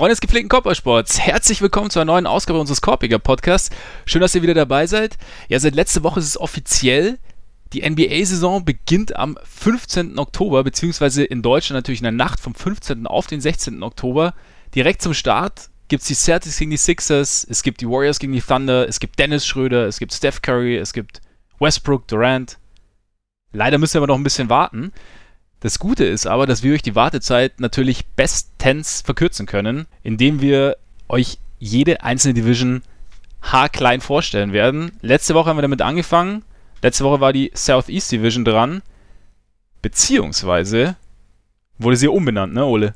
Freunde des gepflegten Körpersports, herzlich willkommen zu einer neuen Ausgabe unseres Korpiger Podcasts. Schön, dass ihr wieder dabei seid. Ja, seit letzter Woche ist es offiziell. Die NBA-Saison beginnt am 15. Oktober, beziehungsweise in Deutschland natürlich in der Nacht vom 15. auf den 16. Oktober. Direkt zum Start gibt es die Celtics gegen die Sixers, es gibt die Warriors gegen die Thunder, es gibt Dennis Schröder, es gibt Steph Curry, es gibt Westbrook, Durant. Leider müssen wir aber noch ein bisschen warten. Das Gute ist aber, dass wir euch die Wartezeit natürlich bestens verkürzen können, indem wir euch jede einzelne Division haarklein vorstellen werden. Letzte Woche haben wir damit angefangen. Letzte Woche war die Southeast Division dran. Beziehungsweise wurde sie umbenannt, ne, Ole?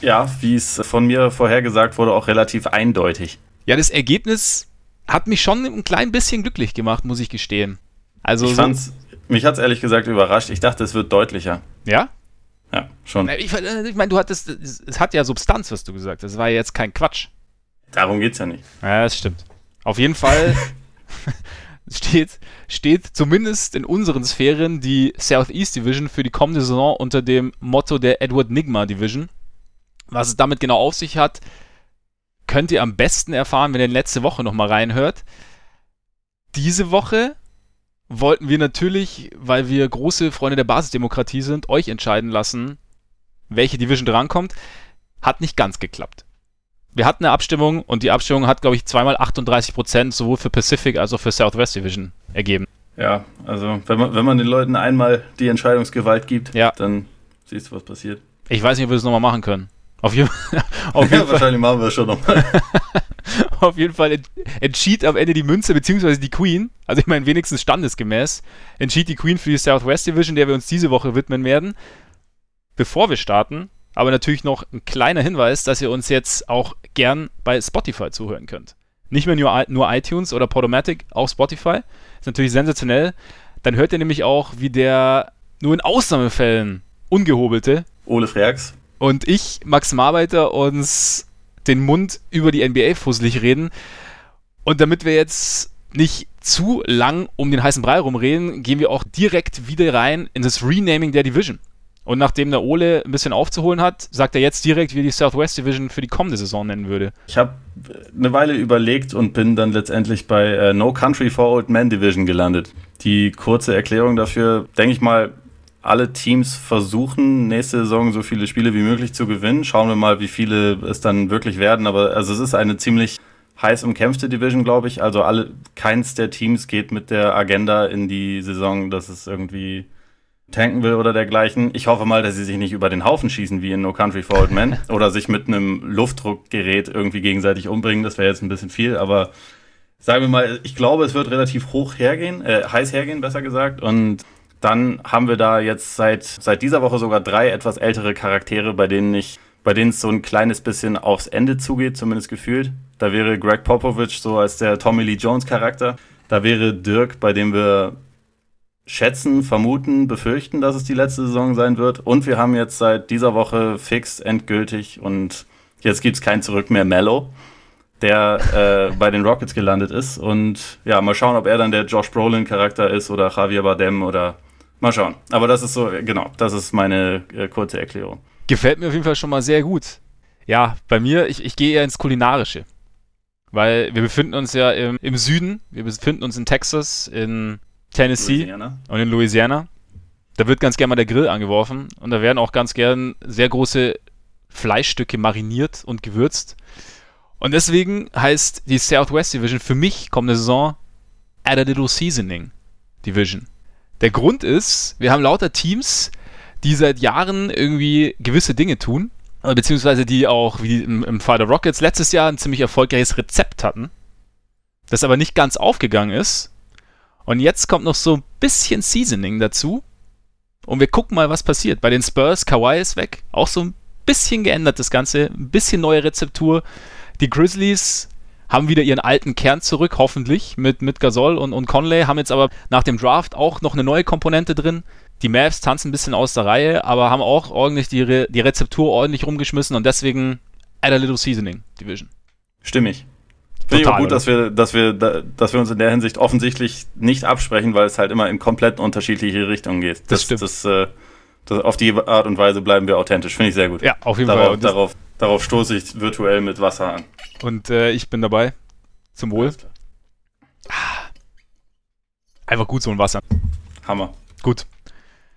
Ja, wie es von mir vorhergesagt wurde, auch relativ eindeutig. Ja, das Ergebnis hat mich schon ein klein bisschen glücklich gemacht, muss ich gestehen. Also ich fand's, mich hat es ehrlich gesagt überrascht. Ich dachte, es wird deutlicher. Ja? Ja, schon. Ich, ich meine, du hattest, es hat ja Substanz, was du gesagt hast. Das war ja jetzt kein Quatsch. Darum geht's ja nicht. Ja, das stimmt. Auf jeden Fall steht, steht zumindest in unseren Sphären die Southeast Division für die kommende Saison unter dem Motto der Edward Nigma Division. Was es damit genau auf sich hat, könnt ihr am besten erfahren, wenn ihr letzte Woche nochmal reinhört. Diese Woche wollten wir natürlich, weil wir große Freunde der Basisdemokratie sind, euch entscheiden lassen, welche Division drankommt. Hat nicht ganz geklappt. Wir hatten eine Abstimmung und die Abstimmung hat, glaube ich, zweimal 38 Prozent sowohl für Pacific als auch für Southwest Division ergeben. Ja, also wenn man, wenn man den Leuten einmal die Entscheidungsgewalt gibt, ja. dann siehst du, was passiert. Ich weiß nicht, ob wir das nochmal machen können. Auf, je auf jeden ja, Fall. Wahrscheinlich machen wir es schon nochmal. auf jeden Fall entschied am Ende die Münze, beziehungsweise die Queen, also ich meine wenigstens standesgemäß, entschied die Queen für die Southwest Division, der wir uns diese Woche widmen werden. Bevor wir starten, aber natürlich noch ein kleiner Hinweis, dass ihr uns jetzt auch gern bei Spotify zuhören könnt. Nicht mehr nur, nur iTunes oder Podomatic, auch Spotify. Ist natürlich sensationell. Dann hört ihr nämlich auch, wie der nur in Ausnahmefällen ungehobelte Ole Freaks und ich, Max Marbeiter, uns den Mund über die NBA fusselig reden. Und damit wir jetzt nicht zu lang um den heißen Brei rumreden, gehen wir auch direkt wieder rein in das Renaming der Division. Und nachdem der Ole ein bisschen aufzuholen hat, sagt er jetzt direkt, wie er die Southwest Division für die kommende Saison nennen würde. Ich habe eine Weile überlegt und bin dann letztendlich bei äh, No Country for Old Men Division gelandet. Die kurze Erklärung dafür, denke ich mal, alle Teams versuchen, nächste Saison so viele Spiele wie möglich zu gewinnen. Schauen wir mal, wie viele es dann wirklich werden. Aber also es ist eine ziemlich heiß umkämpfte Division, glaube ich. Also alle, keins der Teams geht mit der Agenda in die Saison, dass es irgendwie tanken will oder dergleichen. Ich hoffe mal, dass sie sich nicht über den Haufen schießen wie in No Country for Old Men oder sich mit einem Luftdruckgerät irgendwie gegenseitig umbringen. Das wäre jetzt ein bisschen viel, aber sagen wir mal, ich glaube, es wird relativ hoch hergehen, äh, heiß hergehen, besser gesagt. Und dann haben wir da jetzt seit, seit dieser Woche sogar drei etwas ältere Charaktere, bei denen ich, bei denen es so ein kleines bisschen aufs Ende zugeht, zumindest gefühlt. Da wäre Greg Popovich so als der Tommy Lee Jones Charakter. Da wäre Dirk, bei dem wir schätzen, vermuten, befürchten, dass es die letzte Saison sein wird. Und wir haben jetzt seit dieser Woche fix endgültig und jetzt gibt es kein Zurück mehr Mellow der äh, bei den Rockets gelandet ist. Und ja, mal schauen, ob er dann der Josh Brolin-Charakter ist oder Javier Bardem oder Mal schauen. Aber das ist so, genau, das ist meine äh, kurze Erklärung. Gefällt mir auf jeden Fall schon mal sehr gut. Ja, bei mir, ich, ich gehe eher ins Kulinarische. Weil wir befinden uns ja im, im Süden, wir befinden uns in Texas, in Tennessee Louisiana. und in Louisiana. Da wird ganz gerne mal der Grill angeworfen und da werden auch ganz gern sehr große Fleischstücke mariniert und gewürzt. Und deswegen heißt die Southwest Division für mich kommende Saison Add a Little Seasoning Division. Der Grund ist, wir haben lauter Teams, die seit Jahren irgendwie gewisse Dinge tun, beziehungsweise die auch, wie im, im Fall der Rockets, letztes Jahr ein ziemlich erfolgreiches Rezept hatten, das aber nicht ganz aufgegangen ist. Und jetzt kommt noch so ein bisschen Seasoning dazu. Und wir gucken mal, was passiert. Bei den Spurs, Kawhi ist weg. Auch so ein bisschen geändert das Ganze. Ein bisschen neue Rezeptur. Die Grizzlies haben wieder ihren alten Kern zurück, hoffentlich, mit, mit Gasol und, und Conley, haben jetzt aber nach dem Draft auch noch eine neue Komponente drin. Die Mavs tanzen ein bisschen aus der Reihe, aber haben auch ordentlich die, Re die Rezeptur ordentlich rumgeschmissen und deswegen add a little seasoning Division. Stimmig. Finde ich auch gut, dass wir, dass, wir, dass wir uns in der Hinsicht offensichtlich nicht absprechen, weil es halt immer in komplett unterschiedliche Richtungen geht. Das, das stimmt. Das, äh, das, auf die Art und Weise bleiben wir authentisch. Finde ich sehr gut. Ja, auf jeden darauf, Fall. Darauf, Darauf stoße ich virtuell mit Wasser an. Und äh, ich bin dabei. Zum Wohl. Ah. Einfach gut so ein Wasser. Hammer. Gut.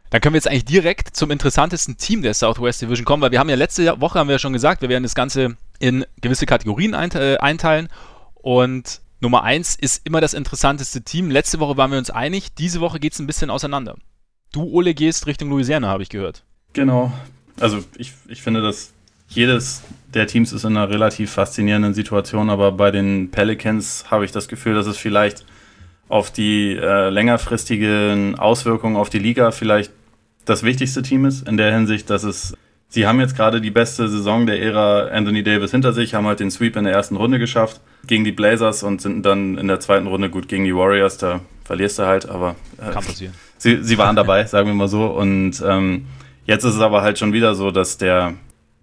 Dann können wir jetzt eigentlich direkt zum interessantesten Team der Southwest Division kommen, weil wir haben ja letzte Woche haben wir ja schon gesagt, wir werden das Ganze in gewisse Kategorien äh, einteilen und Nummer 1 ist immer das interessanteste Team. Letzte Woche waren wir uns einig, diese Woche geht es ein bisschen auseinander. Du, Ole, gehst Richtung Louisiana, habe ich gehört. Genau. Also ich, ich finde, dass jedes der Teams ist in einer relativ faszinierenden Situation, aber bei den Pelicans habe ich das Gefühl, dass es vielleicht auf die äh, längerfristigen Auswirkungen auf die Liga vielleicht das wichtigste Team ist, in der Hinsicht, dass es, sie haben jetzt gerade die beste Saison der Ära Anthony Davis hinter sich, haben halt den Sweep in der ersten Runde geschafft gegen die Blazers und sind dann in der zweiten Runde gut gegen die Warriors, da verlierst du halt, aber äh, Kann passieren. Sie, sie waren dabei, sagen wir mal so. Und ähm, jetzt ist es aber halt schon wieder so, dass der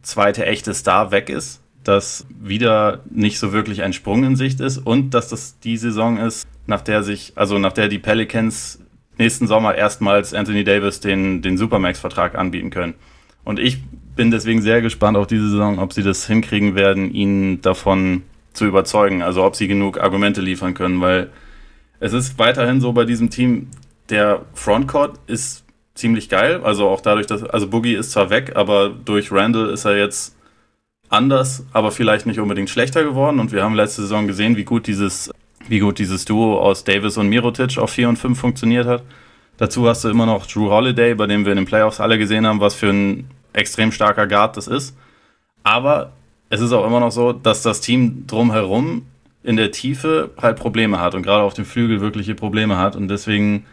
zweite echte Star weg ist, dass wieder nicht so wirklich ein Sprung in Sicht ist und dass das die Saison ist, nach der sich, also nach der die Pelicans nächsten Sommer erstmals Anthony Davis den, den Supermax-Vertrag anbieten können. Und ich bin deswegen sehr gespannt auf diese Saison, ob sie das hinkriegen werden, ihn davon zu überzeugen, also ob sie genug Argumente liefern können, weil es ist weiterhin so bei diesem Team, der Frontcourt ist ziemlich geil, also auch dadurch, dass, also Boogie ist zwar weg, aber durch Randall ist er jetzt anders, aber vielleicht nicht unbedingt schlechter geworden und wir haben letzte Saison gesehen, wie gut dieses wie gut dieses Duo aus Davis und Mirotic auf 4 und 5 funktioniert hat. Dazu hast du immer noch Drew Holiday, bei dem wir in den Playoffs alle gesehen haben, was für ein extrem starker Guard das ist. Aber es ist auch immer noch so, dass das Team drumherum in der Tiefe halt Probleme hat und gerade auf dem Flügel wirkliche Probleme hat. Und deswegen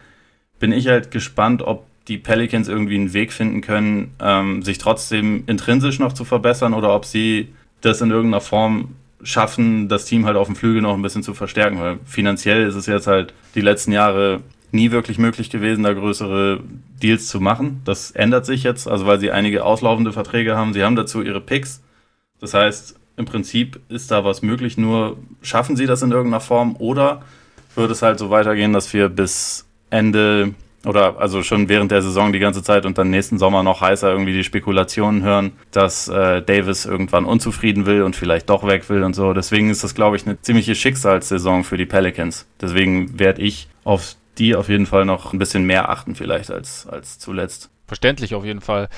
bin ich halt gespannt, ob die Pelicans irgendwie einen Weg finden können, ähm, sich trotzdem intrinsisch noch zu verbessern oder ob sie das in irgendeiner Form schaffen, das Team halt auf dem Flügel noch ein bisschen zu verstärken, weil finanziell ist es jetzt halt die letzten Jahre nie wirklich möglich gewesen, da größere Deals zu machen. Das ändert sich jetzt, also weil sie einige auslaufende Verträge haben. Sie haben dazu ihre Picks. Das heißt, im Prinzip ist da was möglich, nur schaffen sie das in irgendeiner Form oder wird es halt so weitergehen, dass wir bis Ende oder also schon während der Saison die ganze Zeit und dann nächsten Sommer noch heißer irgendwie die Spekulationen hören, dass äh, Davis irgendwann unzufrieden will und vielleicht doch weg will und so. Deswegen ist das, glaube ich, eine ziemliche Schicksalssaison für die Pelicans. Deswegen werde ich auf die auf jeden Fall noch ein bisschen mehr achten vielleicht als, als zuletzt. Verständlich auf jeden Fall.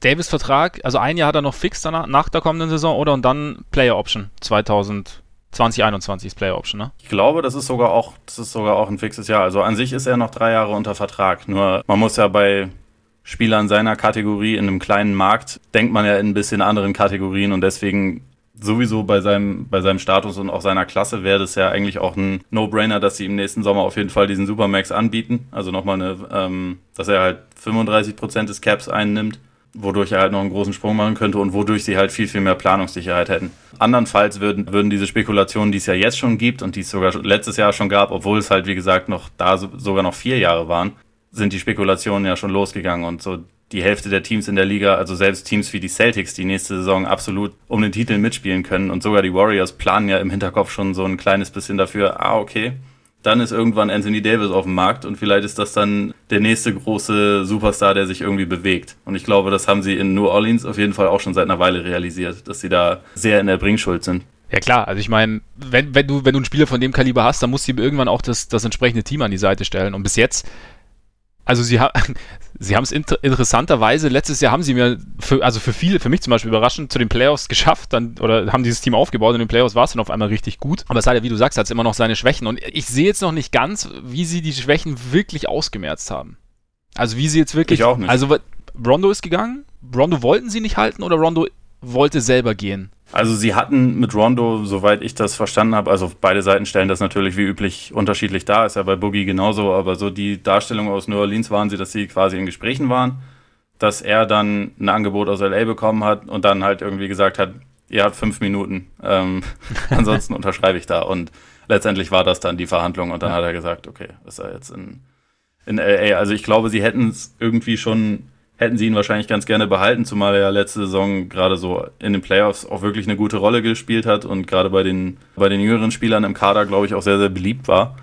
Davis Vertrag, also ein Jahr hat er noch fix danach, nach der kommenden Saison oder und dann Player Option 2000 2021 ist Player Option, ne? Ich glaube, das ist sogar auch, das ist sogar auch ein fixes Jahr. Also an sich ist er noch drei Jahre unter Vertrag. Nur man muss ja bei Spielern seiner Kategorie in einem kleinen Markt denkt man ja in ein bisschen anderen Kategorien und deswegen sowieso bei seinem, bei seinem Status und auch seiner Klasse wäre das ja eigentlich auch ein No-Brainer, dass sie im nächsten Sommer auf jeden Fall diesen Supermax anbieten. Also nochmal eine, ähm, dass er halt 35% des Caps einnimmt wodurch er halt noch einen großen Sprung machen könnte und wodurch sie halt viel, viel mehr Planungssicherheit hätten. Andernfalls würden, würden diese Spekulationen, die es ja jetzt schon gibt und die es sogar letztes Jahr schon gab, obwohl es halt, wie gesagt, noch da so, sogar noch vier Jahre waren, sind die Spekulationen ja schon losgegangen und so die Hälfte der Teams in der Liga, also selbst Teams wie die Celtics, die nächste Saison absolut um den Titel mitspielen können und sogar die Warriors planen ja im Hinterkopf schon so ein kleines bisschen dafür, ah, okay, dann ist irgendwann Anthony Davis auf dem Markt und vielleicht ist das dann der nächste große Superstar, der sich irgendwie bewegt. Und ich glaube, das haben sie in New Orleans auf jeden Fall auch schon seit einer Weile realisiert, dass sie da sehr in der Bringschuld sind. Ja klar, also ich meine, wenn, wenn, du, wenn du einen Spieler von dem Kaliber hast, dann musst du ihm irgendwann auch das, das entsprechende Team an die Seite stellen. Und bis jetzt also sie, ha sie haben es inter interessanterweise, letztes Jahr haben sie mir, für, also für viele, für mich zum Beispiel überraschend, zu den Playoffs geschafft, dann, oder haben dieses Team aufgebaut und in den Playoffs war es dann auf einmal richtig gut. Aber es hat ja, wie du sagst, hat es immer noch seine Schwächen. Und ich sehe jetzt noch nicht ganz, wie sie die Schwächen wirklich ausgemerzt haben. Also wie sie jetzt wirklich. Ich auch nicht. Also Rondo ist gegangen, Rondo wollten sie nicht halten oder Rondo wollte selber gehen? Also sie hatten mit Rondo, soweit ich das verstanden habe, also beide Seiten stellen das natürlich wie üblich unterschiedlich dar, ist ja bei Boogie genauso, aber so die Darstellung aus New Orleans waren sie, dass sie quasi in Gesprächen waren, dass er dann ein Angebot aus LA bekommen hat und dann halt irgendwie gesagt hat, ihr habt fünf Minuten, ähm, ansonsten unterschreibe ich da und letztendlich war das dann die Verhandlung und dann ja. hat er gesagt, okay, ist er jetzt in, in LA. Also ich glaube, sie hätten es irgendwie schon hätten sie ihn wahrscheinlich ganz gerne behalten, zumal er ja letzte Saison gerade so in den Playoffs auch wirklich eine gute Rolle gespielt hat und gerade bei den, bei den jüngeren Spielern im Kader, glaube ich, auch sehr, sehr beliebt war.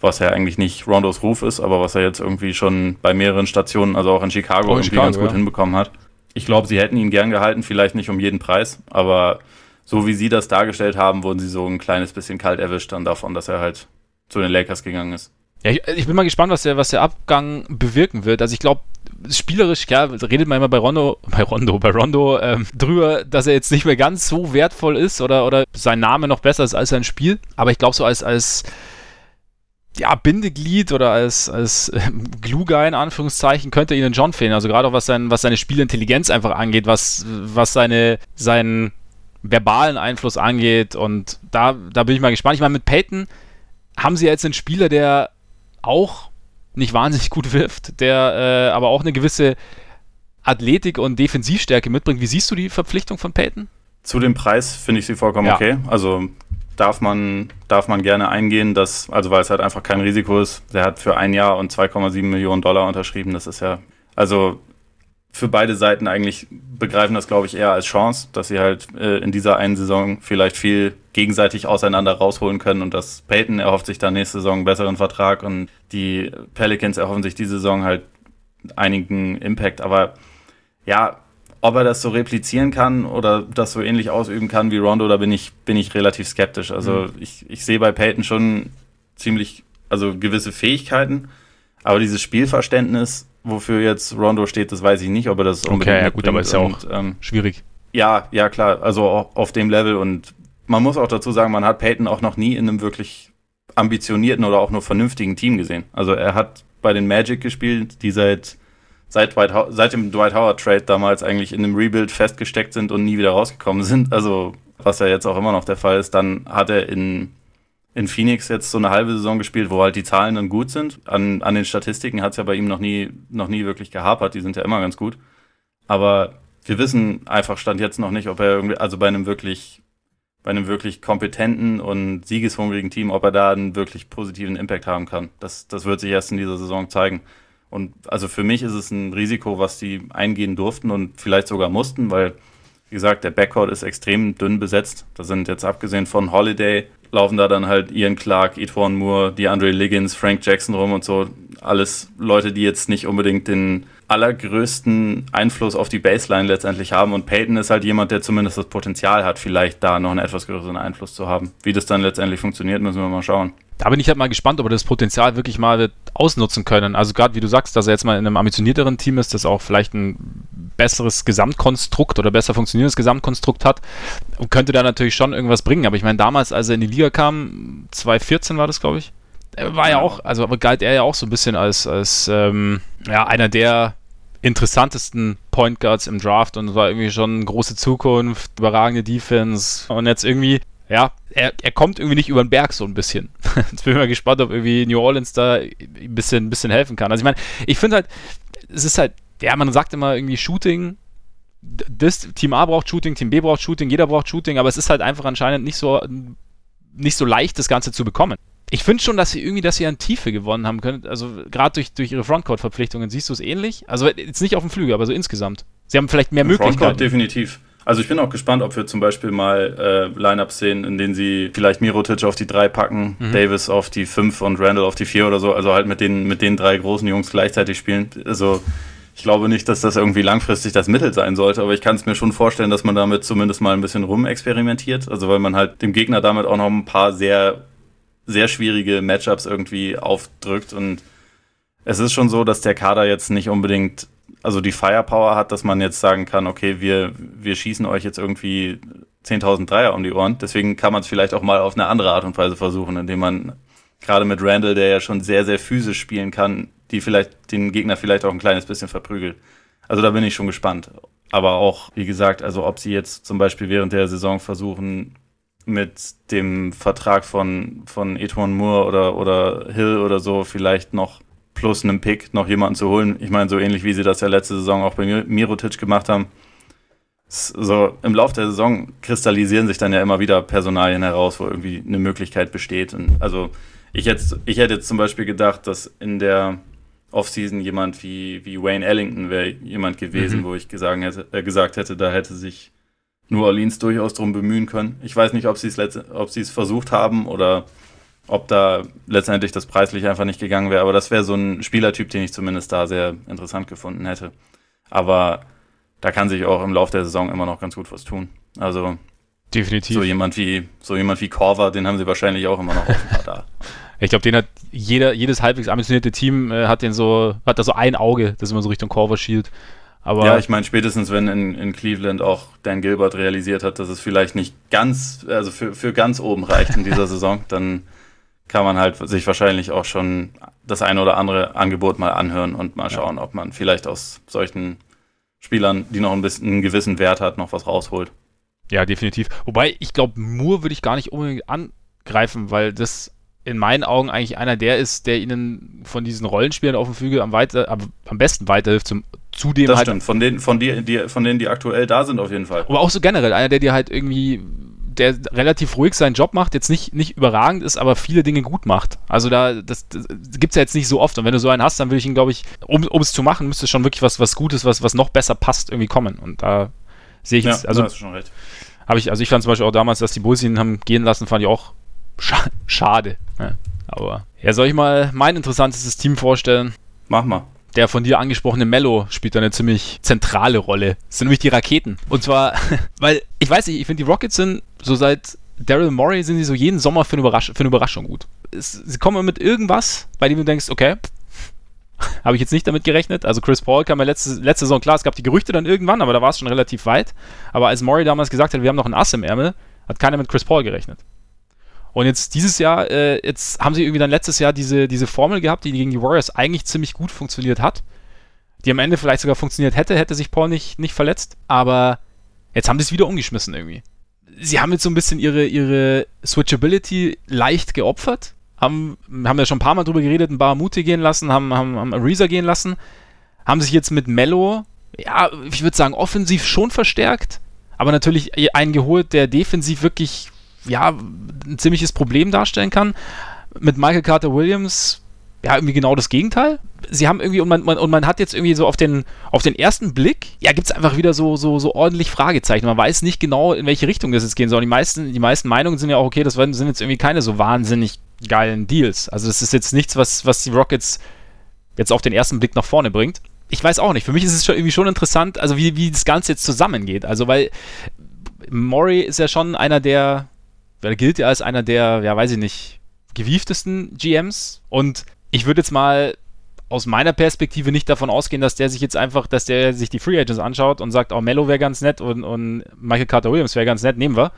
Was ja eigentlich nicht Rondos Ruf ist, aber was er jetzt irgendwie schon bei mehreren Stationen, also auch in Chicago, oh, irgendwie Chicago, ganz gut ja. hinbekommen hat. ich glaube, sie hätten ihn gern gehalten, vielleicht nicht um jeden Preis, aber so wie sie das dargestellt haben, wurden sie so ein kleines bisschen kalt erwischt dann davon, dass er halt zu den Lakers gegangen ist. Ja, ich, ich bin mal gespannt, was der, was der Abgang bewirken wird. Also ich glaube, spielerisch, ja, redet man immer bei Rondo, bei Rondo, bei Rondo ähm, drüber, dass er jetzt nicht mehr ganz so wertvoll ist oder, oder sein Name noch besser ist als sein Spiel. Aber ich glaube, so als, als ja, Bindeglied oder als, als äh, Glue-Guy in Anführungszeichen könnte ihnen John fehlen. Also gerade auch was, sein, was seine Spielintelligenz einfach angeht, was, was seine, seinen verbalen Einfluss angeht. Und da, da bin ich mal gespannt. Ich meine, mit Peyton haben sie jetzt einen Spieler, der auch nicht wahnsinnig gut wirft, der äh, aber auch eine gewisse Athletik und Defensivstärke mitbringt. Wie siehst du die Verpflichtung von Peyton? Zu dem Preis finde ich sie vollkommen ja. okay. Also darf man, darf man gerne eingehen, dass, also weil es halt einfach kein Risiko ist. Der hat für ein Jahr und 2,7 Millionen Dollar unterschrieben. Das ist ja, also für beide Seiten eigentlich begreifen das, glaube ich, eher als Chance, dass sie halt äh, in dieser einen Saison vielleicht viel gegenseitig auseinander rausholen können und dass Peyton erhofft sich dann nächste Saison einen besseren Vertrag und die Pelicans erhoffen sich diese Saison halt einigen Impact. Aber ja, ob er das so replizieren kann oder das so ähnlich ausüben kann wie Rondo, da bin ich, bin ich relativ skeptisch. Also mhm. ich, ich sehe bei Peyton schon ziemlich, also gewisse Fähigkeiten, aber dieses Spielverständnis wofür jetzt Rondo steht, das weiß ich nicht, ob er das unbedingt Okay, ja gut, aber ist ja auch ähm, schwierig. Ja, ja klar, also auf dem Level und man muss auch dazu sagen, man hat Peyton auch noch nie in einem wirklich ambitionierten oder auch nur vernünftigen Team gesehen. Also er hat bei den Magic gespielt, die seit seit, Dwight, seit dem Dwight Howard Trade damals eigentlich in einem Rebuild festgesteckt sind und nie wieder rausgekommen sind. Also was ja jetzt auch immer noch der Fall ist, dann hat er in in Phoenix jetzt so eine halbe Saison gespielt, wo halt die Zahlen dann gut sind. An, an den Statistiken hat es ja bei ihm noch nie, noch nie wirklich gehapert, die sind ja immer ganz gut. Aber wir wissen einfach Stand jetzt noch nicht, ob er irgendwie, also bei einem wirklich, bei einem wirklich kompetenten und siegeshungrigen Team, ob er da einen wirklich positiven Impact haben kann. Das, das wird sich erst in dieser Saison zeigen. Und also für mich ist es ein Risiko, was die eingehen durften und vielleicht sogar mussten, weil, wie gesagt, der Backcourt ist extrem dünn besetzt. Da sind jetzt abgesehen von Holiday laufen da dann halt Ian Clark, Etwan Moore, die Andre Liggins, Frank Jackson rum und so. Alles Leute, die jetzt nicht unbedingt den allergrößten Einfluss auf die Baseline letztendlich haben. Und Peyton ist halt jemand, der zumindest das Potenzial hat, vielleicht da noch einen etwas größeren Einfluss zu haben. Wie das dann letztendlich funktioniert, müssen wir mal schauen. Da bin ich halt mal gespannt, ob er das Potenzial wirklich mal ausnutzen können. Also gerade wie du sagst, dass er jetzt mal in einem ambitionierteren Team ist, das auch vielleicht ein besseres Gesamtkonstrukt oder besser funktionierendes Gesamtkonstrukt hat, könnte da natürlich schon irgendwas bringen. Aber ich meine, damals, als er in die Liga kam, 2014 war das, glaube ich, war ja auch, also galt er ja auch so ein bisschen als, als ähm, ja, einer der interessantesten Point Guards im Draft und war irgendwie schon große Zukunft, überragende Defense und jetzt irgendwie, ja, er, er kommt irgendwie nicht über den Berg so ein bisschen. Jetzt bin ich mal gespannt, ob irgendwie New Orleans da ein bisschen, ein bisschen helfen kann. Also ich meine, ich finde halt, es ist halt, ja, man sagt immer irgendwie Shooting, das Team A braucht Shooting, Team B braucht Shooting, jeder braucht Shooting, aber es ist halt einfach anscheinend nicht so, nicht so leicht, das Ganze zu bekommen ich finde schon, dass sie irgendwie, dass sie an Tiefe gewonnen haben können. Also gerade durch, durch ihre Frontcourt-Verpflichtungen siehst du es ähnlich. Also jetzt nicht auf dem Flügel, aber so insgesamt. Sie haben vielleicht mehr Im Möglichkeiten. Frontcourt definitiv. Also ich bin auch gespannt, ob wir zum Beispiel mal äh, Lineups sehen, in denen sie vielleicht Mirotic auf die drei packen, mhm. Davis auf die fünf und Randall auf die vier oder so. Also halt mit den, mit den drei großen Jungs gleichzeitig spielen. Also ich glaube nicht, dass das irgendwie langfristig das Mittel sein sollte, aber ich kann es mir schon vorstellen, dass man damit zumindest mal ein bisschen rumexperimentiert. Also weil man halt dem Gegner damit auch noch ein paar sehr sehr schwierige Matchups irgendwie aufdrückt. Und es ist schon so, dass der Kader jetzt nicht unbedingt, also die Firepower hat, dass man jetzt sagen kann, okay, wir, wir schießen euch jetzt irgendwie 10.000 Dreier um die Ohren. Deswegen kann man es vielleicht auch mal auf eine andere Art und Weise versuchen, indem man gerade mit Randall, der ja schon sehr, sehr physisch spielen kann, die vielleicht den Gegner vielleicht auch ein kleines bisschen verprügelt. Also da bin ich schon gespannt. Aber auch, wie gesagt, also ob sie jetzt zum Beispiel während der Saison versuchen, mit dem Vertrag von, von Etwan Moore oder, oder Hill oder so vielleicht noch plus einem Pick noch jemanden zu holen. Ich meine, so ähnlich wie sie das ja letzte Saison auch bei Mirotic gemacht haben. So im Laufe der Saison kristallisieren sich dann ja immer wieder Personalien heraus, wo irgendwie eine Möglichkeit besteht. Und also ich, jetzt, ich hätte jetzt zum Beispiel gedacht, dass in der Offseason jemand wie, wie Wayne Ellington wäre jemand gewesen, mhm. wo ich gesagt hätte, äh, gesagt hätte, da hätte sich New Orleans durchaus darum bemühen können. Ich weiß nicht, ob sie es versucht haben oder ob da letztendlich das preislich einfach nicht gegangen wäre. Aber das wäre so ein Spielertyp, den ich zumindest da sehr interessant gefunden hätte. Aber da kann sich auch im Laufe der Saison immer noch ganz gut was tun. Also definitiv. So jemand wie so jemand wie Korver, den haben sie wahrscheinlich auch immer noch dem Radar. ich glaube, den hat jeder, jedes halbwegs ambitionierte Team äh, hat den so, hat da so ein Auge, das immer so Richtung Korver schielt. Aber ja, ich meine, spätestens wenn in, in Cleveland auch Dan Gilbert realisiert hat, dass es vielleicht nicht ganz, also für, für ganz oben reicht in dieser Saison, dann kann man halt sich wahrscheinlich auch schon das eine oder andere Angebot mal anhören und mal schauen, ja. ob man vielleicht aus solchen Spielern, die noch ein bisschen einen gewissen Wert hat, noch was rausholt. Ja, definitiv. Wobei, ich glaube, Moore würde ich gar nicht unbedingt angreifen, weil das in meinen Augen eigentlich einer der ist, der ihnen von diesen Rollenspielern auf dem Flügel am, weiter, am, am besten weiterhilft. Zum, zudem das halt stimmt, von denen, von, die, die, von denen, die aktuell da sind, auf jeden Fall. Aber auch so generell, einer, der dir halt irgendwie, der relativ ruhig seinen Job macht, jetzt nicht, nicht überragend ist, aber viele Dinge gut macht. Also da, das, das gibt es ja jetzt nicht so oft. Und wenn du so einen hast, dann will ich ihn, glaube ich, um es zu machen, müsste schon wirklich was, was Gutes, was, was noch besser passt, irgendwie kommen. Und da Sehe ich ja, jetzt, also. schon recht. Habe ich, also ich fand zum Beispiel auch damals, dass die Bulls ihn haben gehen lassen, fand ich auch scha schade. Ja, aber ja, soll ich mal mein interessantestes Team vorstellen? Mach mal. Der von dir angesprochene Mello spielt da eine ziemlich zentrale Rolle. Das sind nämlich die Raketen. Und zwar, weil, ich weiß nicht, ich finde die Rockets sind so seit Daryl Morey sind sie so jeden Sommer für eine, Überrasch für eine Überraschung gut. Es, sie kommen mit irgendwas, bei dem du denkst, okay, habe ich jetzt nicht damit gerechnet. Also Chris Paul kam ja letzte, letzte Saison, klar, es gab die Gerüchte dann irgendwann, aber da war es schon relativ weit. Aber als Murray damals gesagt hat, wir haben noch ein Ass im Ärmel, hat keiner mit Chris Paul gerechnet. Und jetzt dieses Jahr, äh, jetzt haben sie irgendwie dann letztes Jahr diese, diese Formel gehabt, die gegen die Warriors eigentlich ziemlich gut funktioniert hat. Die am Ende vielleicht sogar funktioniert hätte, hätte sich Paul nicht, nicht verletzt. Aber jetzt haben sie es wieder umgeschmissen irgendwie. Sie haben jetzt so ein bisschen ihre, ihre Switchability leicht geopfert haben, haben ja schon ein paar Mal drüber geredet, ein Baramute gehen lassen, haben, haben, haben Ariza gehen lassen, haben sich jetzt mit Mello, ja, ich würde sagen, offensiv schon verstärkt, aber natürlich einen geholt, der defensiv wirklich, ja, ein ziemliches Problem darstellen kann. Mit Michael Carter Williams, ja, irgendwie genau das Gegenteil. Sie haben irgendwie, und man, man, und man hat jetzt irgendwie so auf den, auf den ersten Blick, ja, gibt es einfach wieder so, so, so ordentlich Fragezeichen. Man weiß nicht genau, in welche Richtung das jetzt gehen soll. Die meisten, die meisten Meinungen sind ja auch, okay, das sind jetzt irgendwie keine so wahnsinnig geilen Deals. Also das ist jetzt nichts, was, was die Rockets jetzt auf den ersten Blick nach vorne bringt. Ich weiß auch nicht. Für mich ist es schon irgendwie schon interessant, also wie, wie das Ganze jetzt zusammengeht. Also weil Maury ist ja schon einer der, der gilt ja als einer der, ja weiß ich nicht, gewieftesten GMs. Und ich würde jetzt mal aus meiner Perspektive nicht davon ausgehen, dass der sich jetzt einfach, dass der sich die Free Agents anschaut und sagt, oh, Mello wäre ganz nett und, und Michael Carter Williams wäre ganz nett, nehmen wir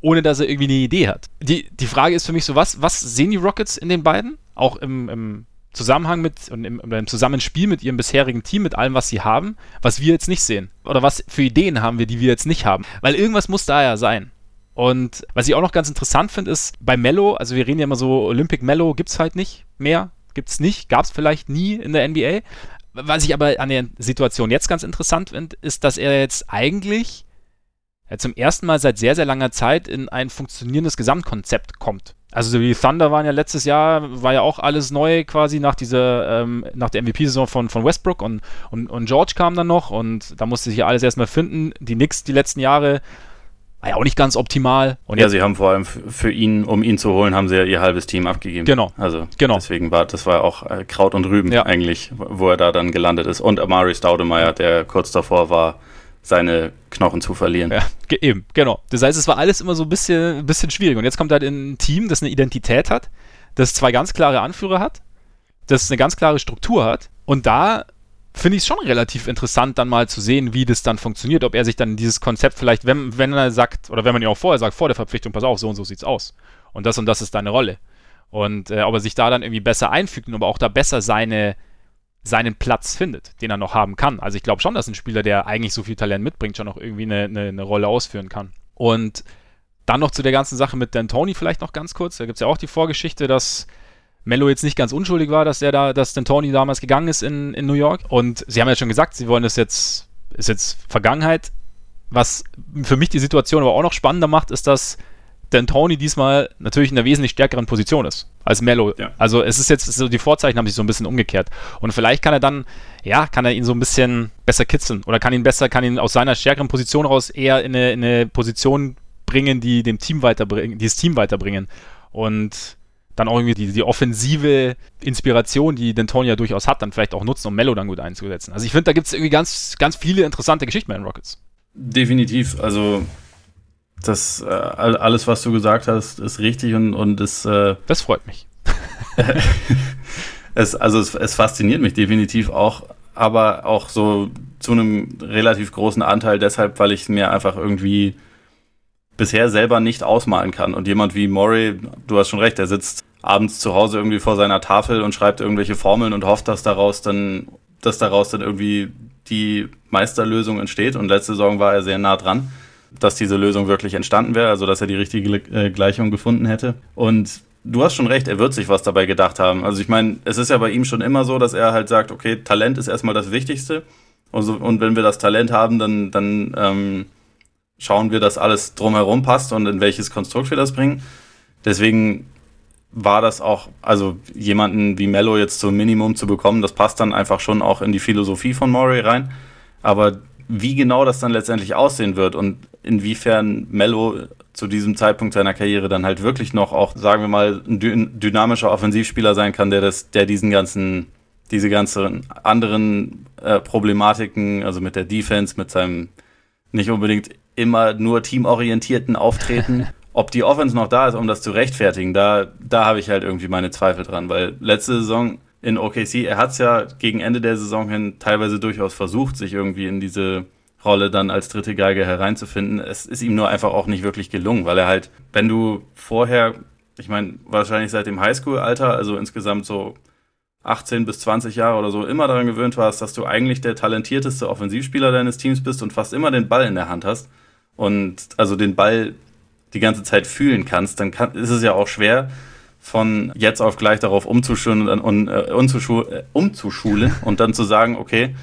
ohne dass er irgendwie eine Idee hat. Die, die Frage ist für mich so, was, was sehen die Rockets in den beiden? Auch im, im Zusammenhang mit und im, im, Zusammenspiel mit ihrem bisherigen Team, mit allem, was sie haben, was wir jetzt nicht sehen. Oder was für Ideen haben wir, die wir jetzt nicht haben. Weil irgendwas muss da ja sein. Und was ich auch noch ganz interessant finde, ist bei Mello, also wir reden ja immer so, Olympic Mello gibt es halt nicht mehr. Gibt es nicht, gab es vielleicht nie in der NBA. Was ich aber an der Situation jetzt ganz interessant finde, ist, dass er jetzt eigentlich er zum ersten Mal seit sehr, sehr langer Zeit in ein funktionierendes Gesamtkonzept kommt. Also so wie Thunder waren ja letztes Jahr, war ja auch alles neu quasi nach dieser, ähm, nach der MVP-Saison von, von Westbrook und, und, und George kam dann noch und da musste sich ja alles erstmal finden. Die Knicks die letzten Jahre war ja auch nicht ganz optimal. Und ja, sie haben vor allem für ihn, um ihn zu holen, haben sie ja ihr halbes Team abgegeben. Genau. Also genau. deswegen war das war auch äh, Kraut und Rüben ja. eigentlich, wo er da dann gelandet ist. Und Amari Staudemeyer, der kurz davor war, seine Knochen zu verlieren. Ja, eben, genau. Das heißt, es war alles immer so ein bisschen, ein bisschen schwierig. Und jetzt kommt halt ein Team, das eine Identität hat, das zwei ganz klare Anführer hat, das eine ganz klare Struktur hat. Und da finde ich es schon relativ interessant, dann mal zu sehen, wie das dann funktioniert. Ob er sich dann dieses Konzept vielleicht, wenn, wenn er sagt, oder wenn man ihm auch vorher sagt, vor der Verpflichtung, pass auf, so und so sieht's aus. Und das und das ist deine Rolle. Und äh, ob er sich da dann irgendwie besser einfügt und aber auch da besser seine, seinen Platz findet, den er noch haben kann. Also ich glaube schon, dass ein Spieler, der eigentlich so viel Talent mitbringt, schon noch irgendwie eine, eine, eine Rolle ausführen kann. Und dann noch zu der ganzen Sache mit D'Antoni vielleicht noch ganz kurz. Da gibt es ja auch die Vorgeschichte, dass Mello jetzt nicht ganz unschuldig war, dass er da, dass D'Antoni damals gegangen ist in, in New York. Und sie haben ja schon gesagt, sie wollen das jetzt, ist jetzt Vergangenheit. Was für mich die Situation aber auch noch spannender macht, ist, dass D'Antoni diesmal natürlich in einer wesentlich stärkeren Position ist als Mello. Ja. Also es ist jetzt, so die Vorzeichen haben sich so ein bisschen umgekehrt. Und vielleicht kann er dann, ja, kann er ihn so ein bisschen besser kitzeln oder kann ihn besser, kann ihn aus seiner stärkeren Position raus eher in eine, in eine Position bringen, die dem Team weiterbringen, die das Team weiterbringen. Und dann auch irgendwie die, die offensive Inspiration, die D'Antoni ja durchaus hat, dann vielleicht auch nutzen, um Mello dann gut einzusetzen. Also ich finde, da gibt es irgendwie ganz, ganz viele interessante Geschichten bei den Rockets. Definitiv. Also das äh, alles, was du gesagt hast, ist richtig und, und ist. Äh, das freut mich. es, also es, es fasziniert mich definitiv auch, aber auch so zu einem relativ großen Anteil deshalb, weil ich mir einfach irgendwie bisher selber nicht ausmalen kann. Und jemand wie Murray, du hast schon recht, der sitzt abends zu Hause irgendwie vor seiner Tafel und schreibt irgendwelche Formeln und hofft, dass daraus dann, dass daraus dann irgendwie die Meisterlösung entsteht. Und letzte Saison war er sehr nah dran, dass diese Lösung wirklich entstanden wäre, also dass er die richtige äh, Gleichung gefunden hätte. Und du hast schon recht, er wird sich was dabei gedacht haben. Also ich meine, es ist ja bei ihm schon immer so, dass er halt sagt, okay, Talent ist erstmal das Wichtigste. Also, und wenn wir das Talent haben, dann, dann ähm, schauen wir, dass alles drumherum passt und in welches Konstrukt wir das bringen. Deswegen war das auch, also jemanden wie Mello jetzt zum Minimum zu bekommen, das passt dann einfach schon auch in die Philosophie von Murray rein. Aber wie genau das dann letztendlich aussehen wird und inwiefern Mello zu diesem Zeitpunkt seiner Karriere dann halt wirklich noch auch, sagen wir mal, ein dynamischer Offensivspieler sein kann, der das, der diesen ganzen, diese ganzen anderen äh, Problematiken, also mit der Defense, mit seinem nicht unbedingt immer nur teamorientierten Auftreten. Ob die Offense noch da ist, um das zu rechtfertigen, da, da habe ich halt irgendwie meine Zweifel dran, weil letzte Saison in OKC, er hat es ja gegen Ende der Saison hin teilweise durchaus versucht, sich irgendwie in diese Rolle dann als dritte Geige hereinzufinden. Es ist ihm nur einfach auch nicht wirklich gelungen, weil er halt, wenn du vorher, ich meine, wahrscheinlich seit dem Highschool-Alter, also insgesamt so 18 bis 20 Jahre oder so immer daran gewöhnt warst, dass du eigentlich der talentierteste Offensivspieler deines Teams bist und fast immer den Ball in der Hand hast und also den Ball die ganze Zeit fühlen kannst, dann kann, ist es ja auch schwer, von jetzt auf gleich darauf umzuschulen und, äh, äh, umzuschulen und dann zu sagen, okay,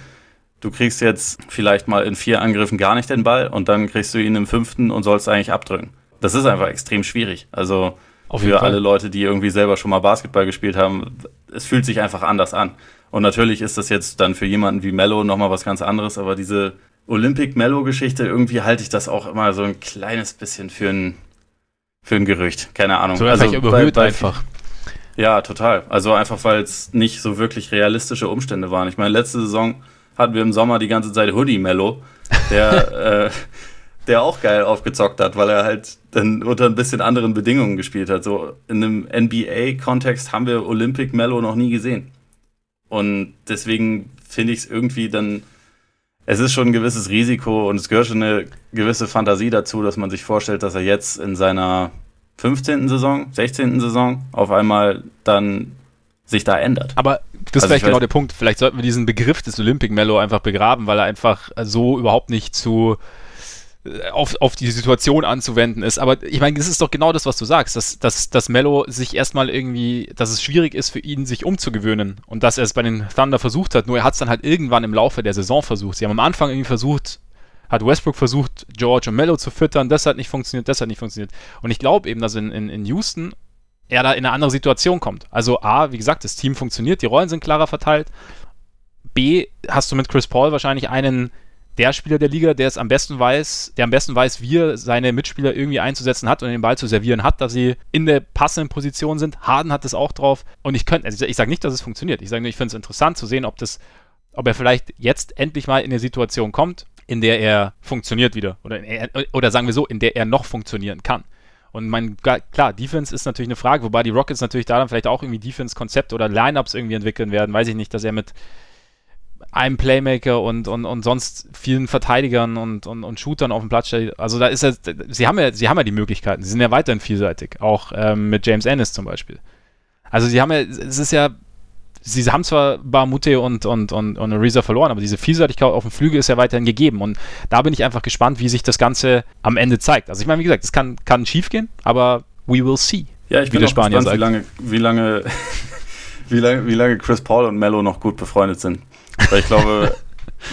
du kriegst jetzt vielleicht mal in vier Angriffen gar nicht den Ball und dann kriegst du ihn im fünften und sollst eigentlich abdrücken. Das ist einfach extrem schwierig. Also für alle Leute, die irgendwie selber schon mal Basketball gespielt haben, es fühlt sich einfach anders an. Und natürlich ist das jetzt dann für jemanden wie Mello nochmal was ganz anderes, aber diese Olympic Mello-Geschichte, irgendwie halte ich das auch immer so ein kleines bisschen für ein, für ein Gerücht. Keine Ahnung. So also überhöht bei, bei, einfach. Ja, total. Also einfach, weil es nicht so wirklich realistische Umstände waren. Ich meine, letzte Saison hatten wir im Sommer die ganze Zeit Hoodie Mello, der, äh, der auch geil aufgezockt hat, weil er halt dann unter ein bisschen anderen Bedingungen gespielt hat. So in einem NBA-Kontext haben wir Olympic Mello noch nie gesehen. Und deswegen finde ich es irgendwie dann, es ist schon ein gewisses Risiko und es gehört schon eine gewisse Fantasie dazu, dass man sich vorstellt, dass er jetzt in seiner 15. Saison, 16. Saison auf einmal dann sich da ändert. Aber das ist also vielleicht genau der Punkt. Vielleicht sollten wir diesen Begriff des Olympic Mellow einfach begraben, weil er einfach so überhaupt nicht zu auf, auf die Situation anzuwenden ist. Aber ich meine, das ist doch genau das, was du sagst, dass, dass, dass Mello sich erstmal irgendwie, dass es schwierig ist für ihn, sich umzugewöhnen und dass er es bei den Thunder versucht hat, nur er hat es dann halt irgendwann im Laufe der Saison versucht. Sie haben am Anfang irgendwie versucht, hat Westbrook versucht, George und Mello zu füttern, das hat nicht funktioniert, das hat nicht funktioniert. Und ich glaube eben, dass in, in, in Houston er da in eine andere Situation kommt. Also A, wie gesagt, das Team funktioniert, die Rollen sind klarer verteilt. B, hast du mit Chris Paul wahrscheinlich einen der Spieler der Liga, der es am besten weiß, der am besten weiß, wie er seine Mitspieler irgendwie einzusetzen hat und den Ball zu servieren hat, dass sie in der passenden Position sind. Harden hat das auch drauf. Und ich könnte, also ich sage nicht, dass es funktioniert. Ich sage nur, ich finde es interessant zu sehen, ob das, ob er vielleicht jetzt endlich mal in eine Situation kommt, in der er funktioniert wieder. Oder, oder sagen wir so, in der er noch funktionieren kann. Und mein, klar, Defense ist natürlich eine Frage, wobei die Rockets natürlich da dann vielleicht auch irgendwie Defense-Konzepte oder Lineups irgendwie entwickeln werden. Weiß ich nicht, dass er mit einem Playmaker und, und, und sonst vielen Verteidigern und, und, und Shootern auf dem Platz steht. Also da ist er, sie haben ja, sie haben ja die Möglichkeiten, sie sind ja weiterhin vielseitig, auch ähm, mit James Ennis zum Beispiel. Also sie haben ja, es ist ja, sie haben zwar Barmute und, und, und, und Ariza verloren, aber diese Vielseitigkeit auf dem Flügel ist ja weiterhin gegeben. Und da bin ich einfach gespannt, wie sich das Ganze am Ende zeigt. Also ich meine, wie gesagt, es kann, kann schief gehen, aber we will see. Ja, ich bin Spanier gespannt, wie lange, wie lange, wie lange, wie lange Chris Paul und Mello noch gut befreundet sind. Weil ich glaube,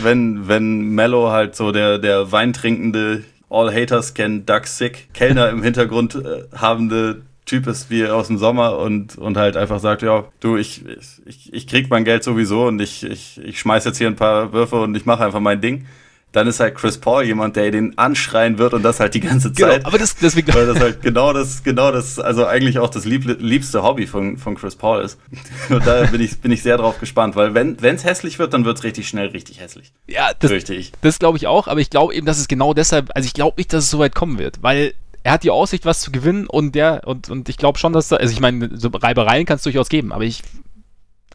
wenn, wenn Mello halt so der, der weintrinkende All Haters Can Duck Sick Kellner im Hintergrund äh, habende Typ ist wie aus dem Sommer und, und halt einfach sagt, ja, du, ich, ich, ich krieg mein Geld sowieso und ich, ich, ich schmeiß jetzt hier ein paar Würfe und ich mache einfach mein Ding, dann ist halt Chris Paul jemand, der den anschreien wird und das halt die ganze genau, Zeit. Genau, aber das, deswegen. Weil das halt genau das, genau das, also eigentlich auch das lieb, liebste Hobby von, von Chris Paul ist. Und da bin ich, bin ich sehr drauf gespannt, weil wenn es hässlich wird, dann wird es richtig schnell richtig hässlich. Ja, das. Das glaube ich auch, aber ich glaube eben, dass es genau deshalb, also ich glaube nicht, dass es so weit kommen wird, weil er hat die Aussicht, was zu gewinnen und der, und, und ich glaube schon, dass da, also ich meine, so Reibereien kann es durchaus geben, aber ich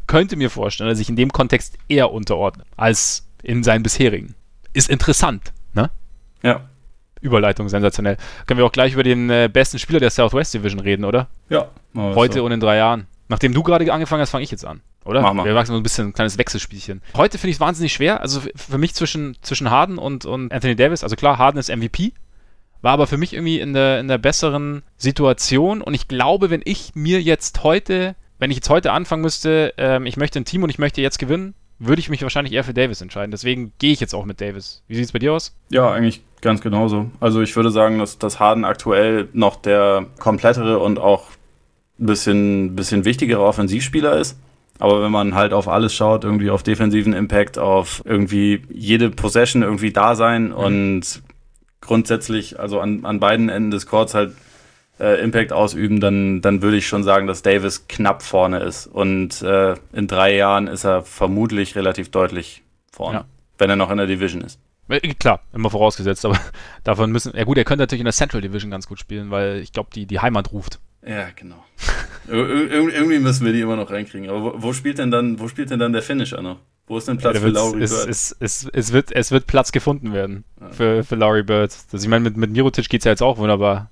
könnte mir vorstellen, dass ich in dem Kontext eher unterordne als in seinen bisherigen. Ist interessant, ne? Ja. Überleitung sensationell. Können wir auch gleich über den äh, besten Spieler der Southwest Division reden, oder? Ja. Heute so. und in drei Jahren. Nachdem du gerade angefangen hast, fange ich jetzt an, oder? Mach mal. Wir machen so ein bisschen ein kleines Wechselspielchen. Heute finde ich es wahnsinnig schwer. Also für mich zwischen, zwischen Harden und, und Anthony Davis. Also klar, Harden ist MVP. War aber für mich irgendwie in der, in der besseren Situation. Und ich glaube, wenn ich mir jetzt heute, wenn ich jetzt heute anfangen müsste, ähm, ich möchte ein Team und ich möchte jetzt gewinnen, würde ich mich wahrscheinlich eher für Davis entscheiden. Deswegen gehe ich jetzt auch mit Davis. Wie sieht es bei dir aus? Ja, eigentlich ganz genauso. Also ich würde sagen, dass, dass Harden aktuell noch der komplettere und auch ein bisschen, bisschen wichtigere Offensivspieler ist. Aber wenn man halt auf alles schaut, irgendwie auf defensiven Impact, auf irgendwie jede Possession irgendwie da sein mhm. und grundsätzlich, also an, an beiden Enden des Courts halt äh, Impact ausüben, dann, dann würde ich schon sagen, dass Davis knapp vorne ist. Und äh, in drei Jahren ist er vermutlich relativ deutlich vorne, ja. wenn er noch in der Division ist. Äh, klar, immer vorausgesetzt, aber davon müssen. Ja gut, er könnte natürlich in der Central Division ganz gut spielen, weil ich glaube, die, die Heimat ruft. Ja, genau. Ir irgendwie müssen wir die immer noch reinkriegen. Aber wo, wo, spielt denn dann, wo spielt denn dann der Finisher noch? Wo ist denn Platz ja, für Laurie es, Bird? Es, es, es, wird, es wird Platz gefunden werden ja. für, für Laurie Bird. Das, ich meine, mit, mit Mirotic geht es ja jetzt auch wunderbar.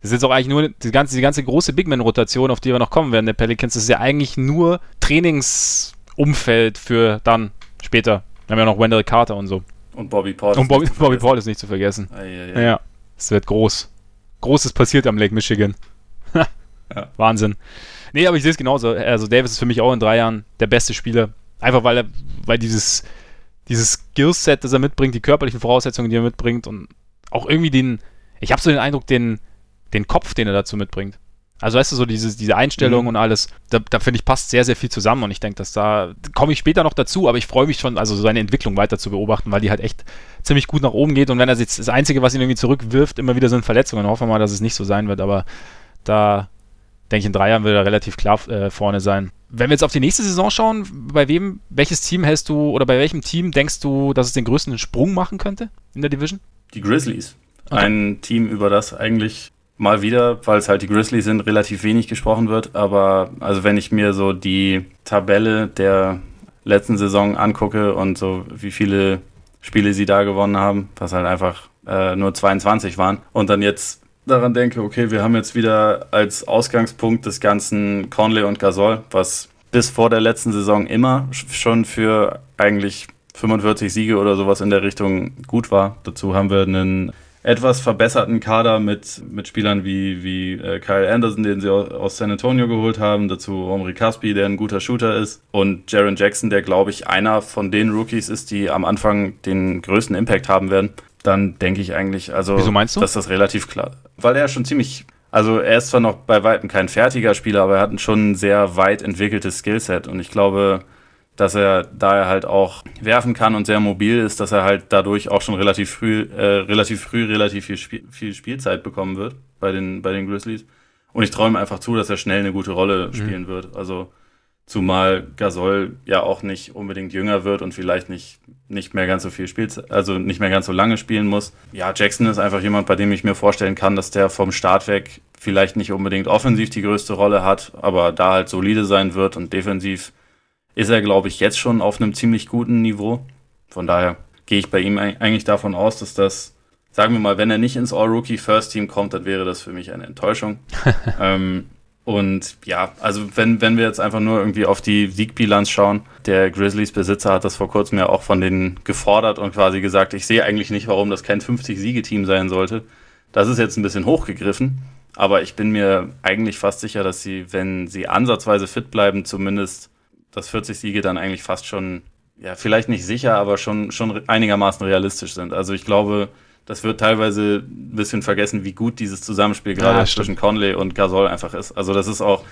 Das ist jetzt auch eigentlich nur die ganze, die ganze große Bigman-Rotation, auf die wir noch kommen werden, der Pelicans. Ist ja eigentlich nur Trainingsumfeld für dann später. Wir haben ja noch Wendell Carter und so. Und Bobby Paul. Und Bobby, Bobby Paul ist nicht zu vergessen. Ah, ja, ja. ja, es wird groß. Großes passiert am Lake Michigan. ja. Wahnsinn. Nee, aber ich sehe es genauso. Also Davis ist für mich auch in drei Jahren der beste Spieler. Einfach weil er, weil dieses, dieses Skillset, das er mitbringt, die körperlichen Voraussetzungen, die er mitbringt und auch irgendwie den, ich habe so den Eindruck, den, den Kopf, den er dazu mitbringt. Also weißt du, so diese, diese Einstellung mhm. und alles, da, da finde ich, passt sehr, sehr viel zusammen und ich denke, dass da komme ich später noch dazu, aber ich freue mich schon, also seine Entwicklung weiter zu beobachten, weil die halt echt ziemlich gut nach oben geht und wenn er jetzt das Einzige, was ihn irgendwie zurückwirft, immer wieder sind Verletzungen, hoffen wir mal, dass es nicht so sein wird, aber da denke ich, in drei Jahren wird er relativ klar äh, vorne sein. Wenn wir jetzt auf die nächste Saison schauen, bei wem, welches Team hältst du oder bei welchem Team denkst du, dass es den größten Sprung machen könnte in der Division? Die Grizzlies. Okay. Ein Team, über das eigentlich mal wieder, weil es halt die Grizzlies sind, relativ wenig gesprochen wird. Aber also wenn ich mir so die Tabelle der letzten Saison angucke und so wie viele Spiele sie da gewonnen haben, was halt einfach äh, nur 22 waren und dann jetzt daran denke, okay, wir haben jetzt wieder als Ausgangspunkt des ganzen Conley und Gasol, was bis vor der letzten Saison immer schon für eigentlich 45 Siege oder sowas in der Richtung gut war. Dazu haben wir einen etwas verbesserten Kader mit, mit Spielern wie, wie äh, Kyle Anderson, den sie aus San Antonio geholt haben, dazu Omri Caspi, der ein guter Shooter ist und Jaron Jackson, der glaube ich einer von den Rookies ist, die am Anfang den größten Impact haben werden, dann denke ich eigentlich, also Wieso meinst du? dass das relativ klar, weil er schon ziemlich also er ist zwar noch bei weitem kein fertiger Spieler, aber er hat schon ein sehr weit entwickeltes Skillset und ich glaube, dass er, da er halt auch werfen kann und sehr mobil ist, dass er halt dadurch auch schon relativ früh, äh, relativ früh relativ viel, Spiel, viel Spielzeit bekommen wird bei den, bei den Grizzlies. Und ich träume einfach zu, dass er schnell eine gute Rolle mhm. spielen wird. Also zumal Gasol ja auch nicht unbedingt jünger wird und vielleicht nicht, nicht mehr ganz so viel Spielzeit, also nicht mehr ganz so lange spielen muss. Ja, Jackson ist einfach jemand, bei dem ich mir vorstellen kann, dass der vom Start weg vielleicht nicht unbedingt offensiv die größte Rolle hat, aber da halt solide sein wird und defensiv ist er, glaube ich, jetzt schon auf einem ziemlich guten Niveau. Von daher gehe ich bei ihm eigentlich davon aus, dass das, sagen wir mal, wenn er nicht ins All-Rookie First Team kommt, dann wäre das für mich eine Enttäuschung. ähm, und ja, also wenn, wenn wir jetzt einfach nur irgendwie auf die Siegbilanz schauen, der Grizzlies-Besitzer hat das vor kurzem ja auch von denen gefordert und quasi gesagt, ich sehe eigentlich nicht, warum das kein 50-Siege-Team sein sollte. Das ist jetzt ein bisschen hochgegriffen, aber ich bin mir eigentlich fast sicher, dass sie, wenn sie ansatzweise fit bleiben, zumindest dass 40 Siege dann eigentlich fast schon, ja, vielleicht nicht sicher, aber schon, schon einigermaßen realistisch sind. Also ich glaube, das wird teilweise ein bisschen vergessen, wie gut dieses Zusammenspiel gerade ja, zwischen Conley und Gasol einfach ist. Also das ist auch,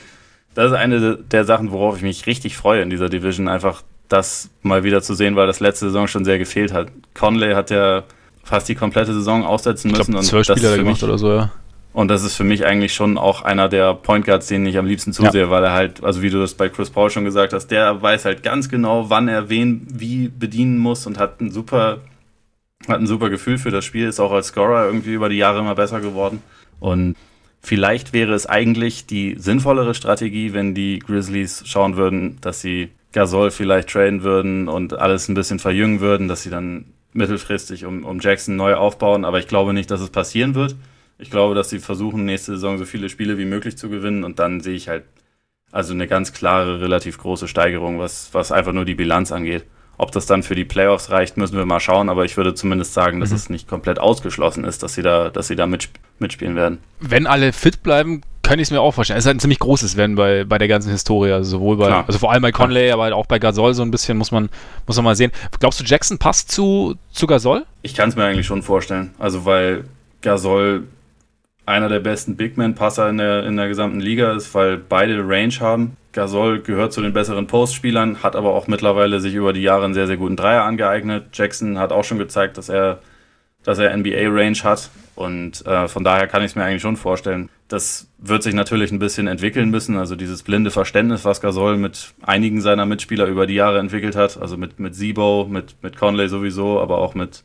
das ist eine der Sachen, worauf ich mich richtig freue in dieser Division, einfach das mal wieder zu sehen, weil das letzte Saison schon sehr gefehlt hat. Conley hat ja fast die komplette Saison aussetzen müssen. Ich glaub, zwölf Spieler gemacht oder so, ja. Und das ist für mich eigentlich schon auch einer der Point Guards, denen ich am liebsten zusehe, ja. weil er halt, also wie du das bei Chris Paul schon gesagt hast, der weiß halt ganz genau, wann er wen wie bedienen muss und hat ein super, hat ein super Gefühl für das Spiel, ist auch als Scorer irgendwie über die Jahre immer besser geworden. Und vielleicht wäre es eigentlich die sinnvollere Strategie, wenn die Grizzlies schauen würden, dass sie Gasol vielleicht traden würden und alles ein bisschen verjüngen würden, dass sie dann mittelfristig um, um Jackson neu aufbauen. Aber ich glaube nicht, dass es passieren wird. Ich glaube, dass sie versuchen, nächste Saison so viele Spiele wie möglich zu gewinnen und dann sehe ich halt also eine ganz klare, relativ große Steigerung, was, was einfach nur die Bilanz angeht. Ob das dann für die Playoffs reicht, müssen wir mal schauen, aber ich würde zumindest sagen, dass mhm. es nicht komplett ausgeschlossen ist, dass sie da, dass sie da mitspielen werden. Wenn alle fit bleiben, kann ich es mir auch vorstellen. Es ist halt ein ziemlich großes Werden bei, bei der ganzen Historie, also sowohl bei, Klar. also vor allem bei Conley, Klar. aber halt auch bei Gasol so ein bisschen, muss man, muss man mal sehen. Glaubst du, Jackson passt zu, zu Gasol? Ich kann es mir eigentlich schon vorstellen. Also, weil Gasol einer der besten Big Man-Passer in der, in der gesamten Liga ist, weil beide Range haben. Gasol gehört zu den besseren Postspielern, hat aber auch mittlerweile sich über die Jahre einen sehr, sehr guten Dreier angeeignet. Jackson hat auch schon gezeigt, dass er, dass er NBA-Range hat. Und äh, von daher kann ich es mir eigentlich schon vorstellen. Das wird sich natürlich ein bisschen entwickeln müssen. Also dieses blinde Verständnis, was Gasol mit einigen seiner Mitspieler über die Jahre entwickelt hat. Also mit, mit Sibo, mit, mit Conley sowieso, aber auch mit,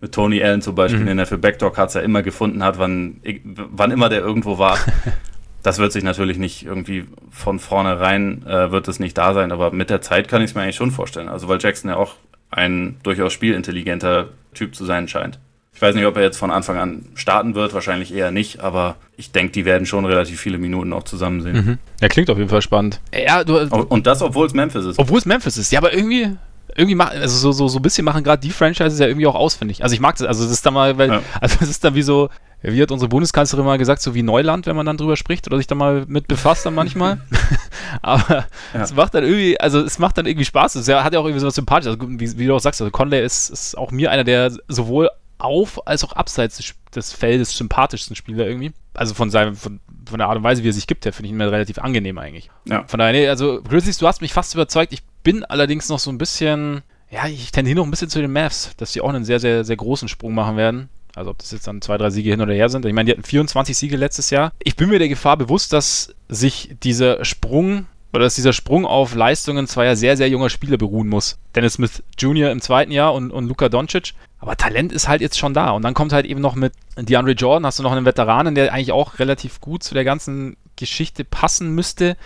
mit Tony Allen zum Beispiel, mhm. den er für Backdoor Cuts ja immer gefunden hat, wann, wann immer der irgendwo war. das wird sich natürlich nicht irgendwie von vornherein, äh, wird es nicht da sein, aber mit der Zeit kann ich es mir eigentlich schon vorstellen. Also weil Jackson ja auch ein durchaus spielintelligenter Typ zu sein scheint. Ich weiß nicht, ob er jetzt von Anfang an starten wird, wahrscheinlich eher nicht, aber ich denke, die werden schon relativ viele Minuten auch zusammen sehen. Mhm. Ja, klingt auf jeden Fall spannend. Ja, du, und das, obwohl es Memphis ist. Obwohl es Memphis ist, ja, aber irgendwie, irgendwie machen, also so, so, so ein bisschen machen gerade die Franchises ja irgendwie auch ausfindig. Also ich mag das, also das ist dann mal, weil, ja. also das ist dann wie so, wie hat unsere Bundeskanzlerin mal gesagt, so wie Neuland, wenn man dann drüber spricht oder sich da mal mit befasst dann manchmal. Aber ja. es macht dann irgendwie, also es macht dann irgendwie Spaß. Es hat ja auch irgendwie so was Sympathisches. Also, wie, wie, du auch sagst, also Conley ist, ist auch mir einer der sowohl auf als auch abseits des, des Feldes sympathischsten Spieler irgendwie. Also von seinem, von, von der Art und Weise, wie er sich gibt, der finde ich mir relativ angenehm eigentlich. Ja. Von daher, nee, also Grizzlies, du hast mich fast überzeugt. Ich bin allerdings noch so ein bisschen, ja, ich tendiere noch ein bisschen zu den Mavs, dass sie auch einen sehr, sehr, sehr großen Sprung machen werden. Also ob das jetzt dann zwei, drei Siege hin oder her sind. Ich meine, die hatten 24 Siege letztes Jahr. Ich bin mir der Gefahr bewusst, dass sich dieser Sprung oder dass dieser Sprung auf Leistungen zweier sehr, sehr junger Spieler beruhen muss. Dennis Smith Jr. im zweiten Jahr und, und Luka Doncic. Aber Talent ist halt jetzt schon da. Und dann kommt halt eben noch mit DeAndre Jordan, hast du noch einen Veteranen, der eigentlich auch relativ gut zu der ganzen Geschichte passen müsste.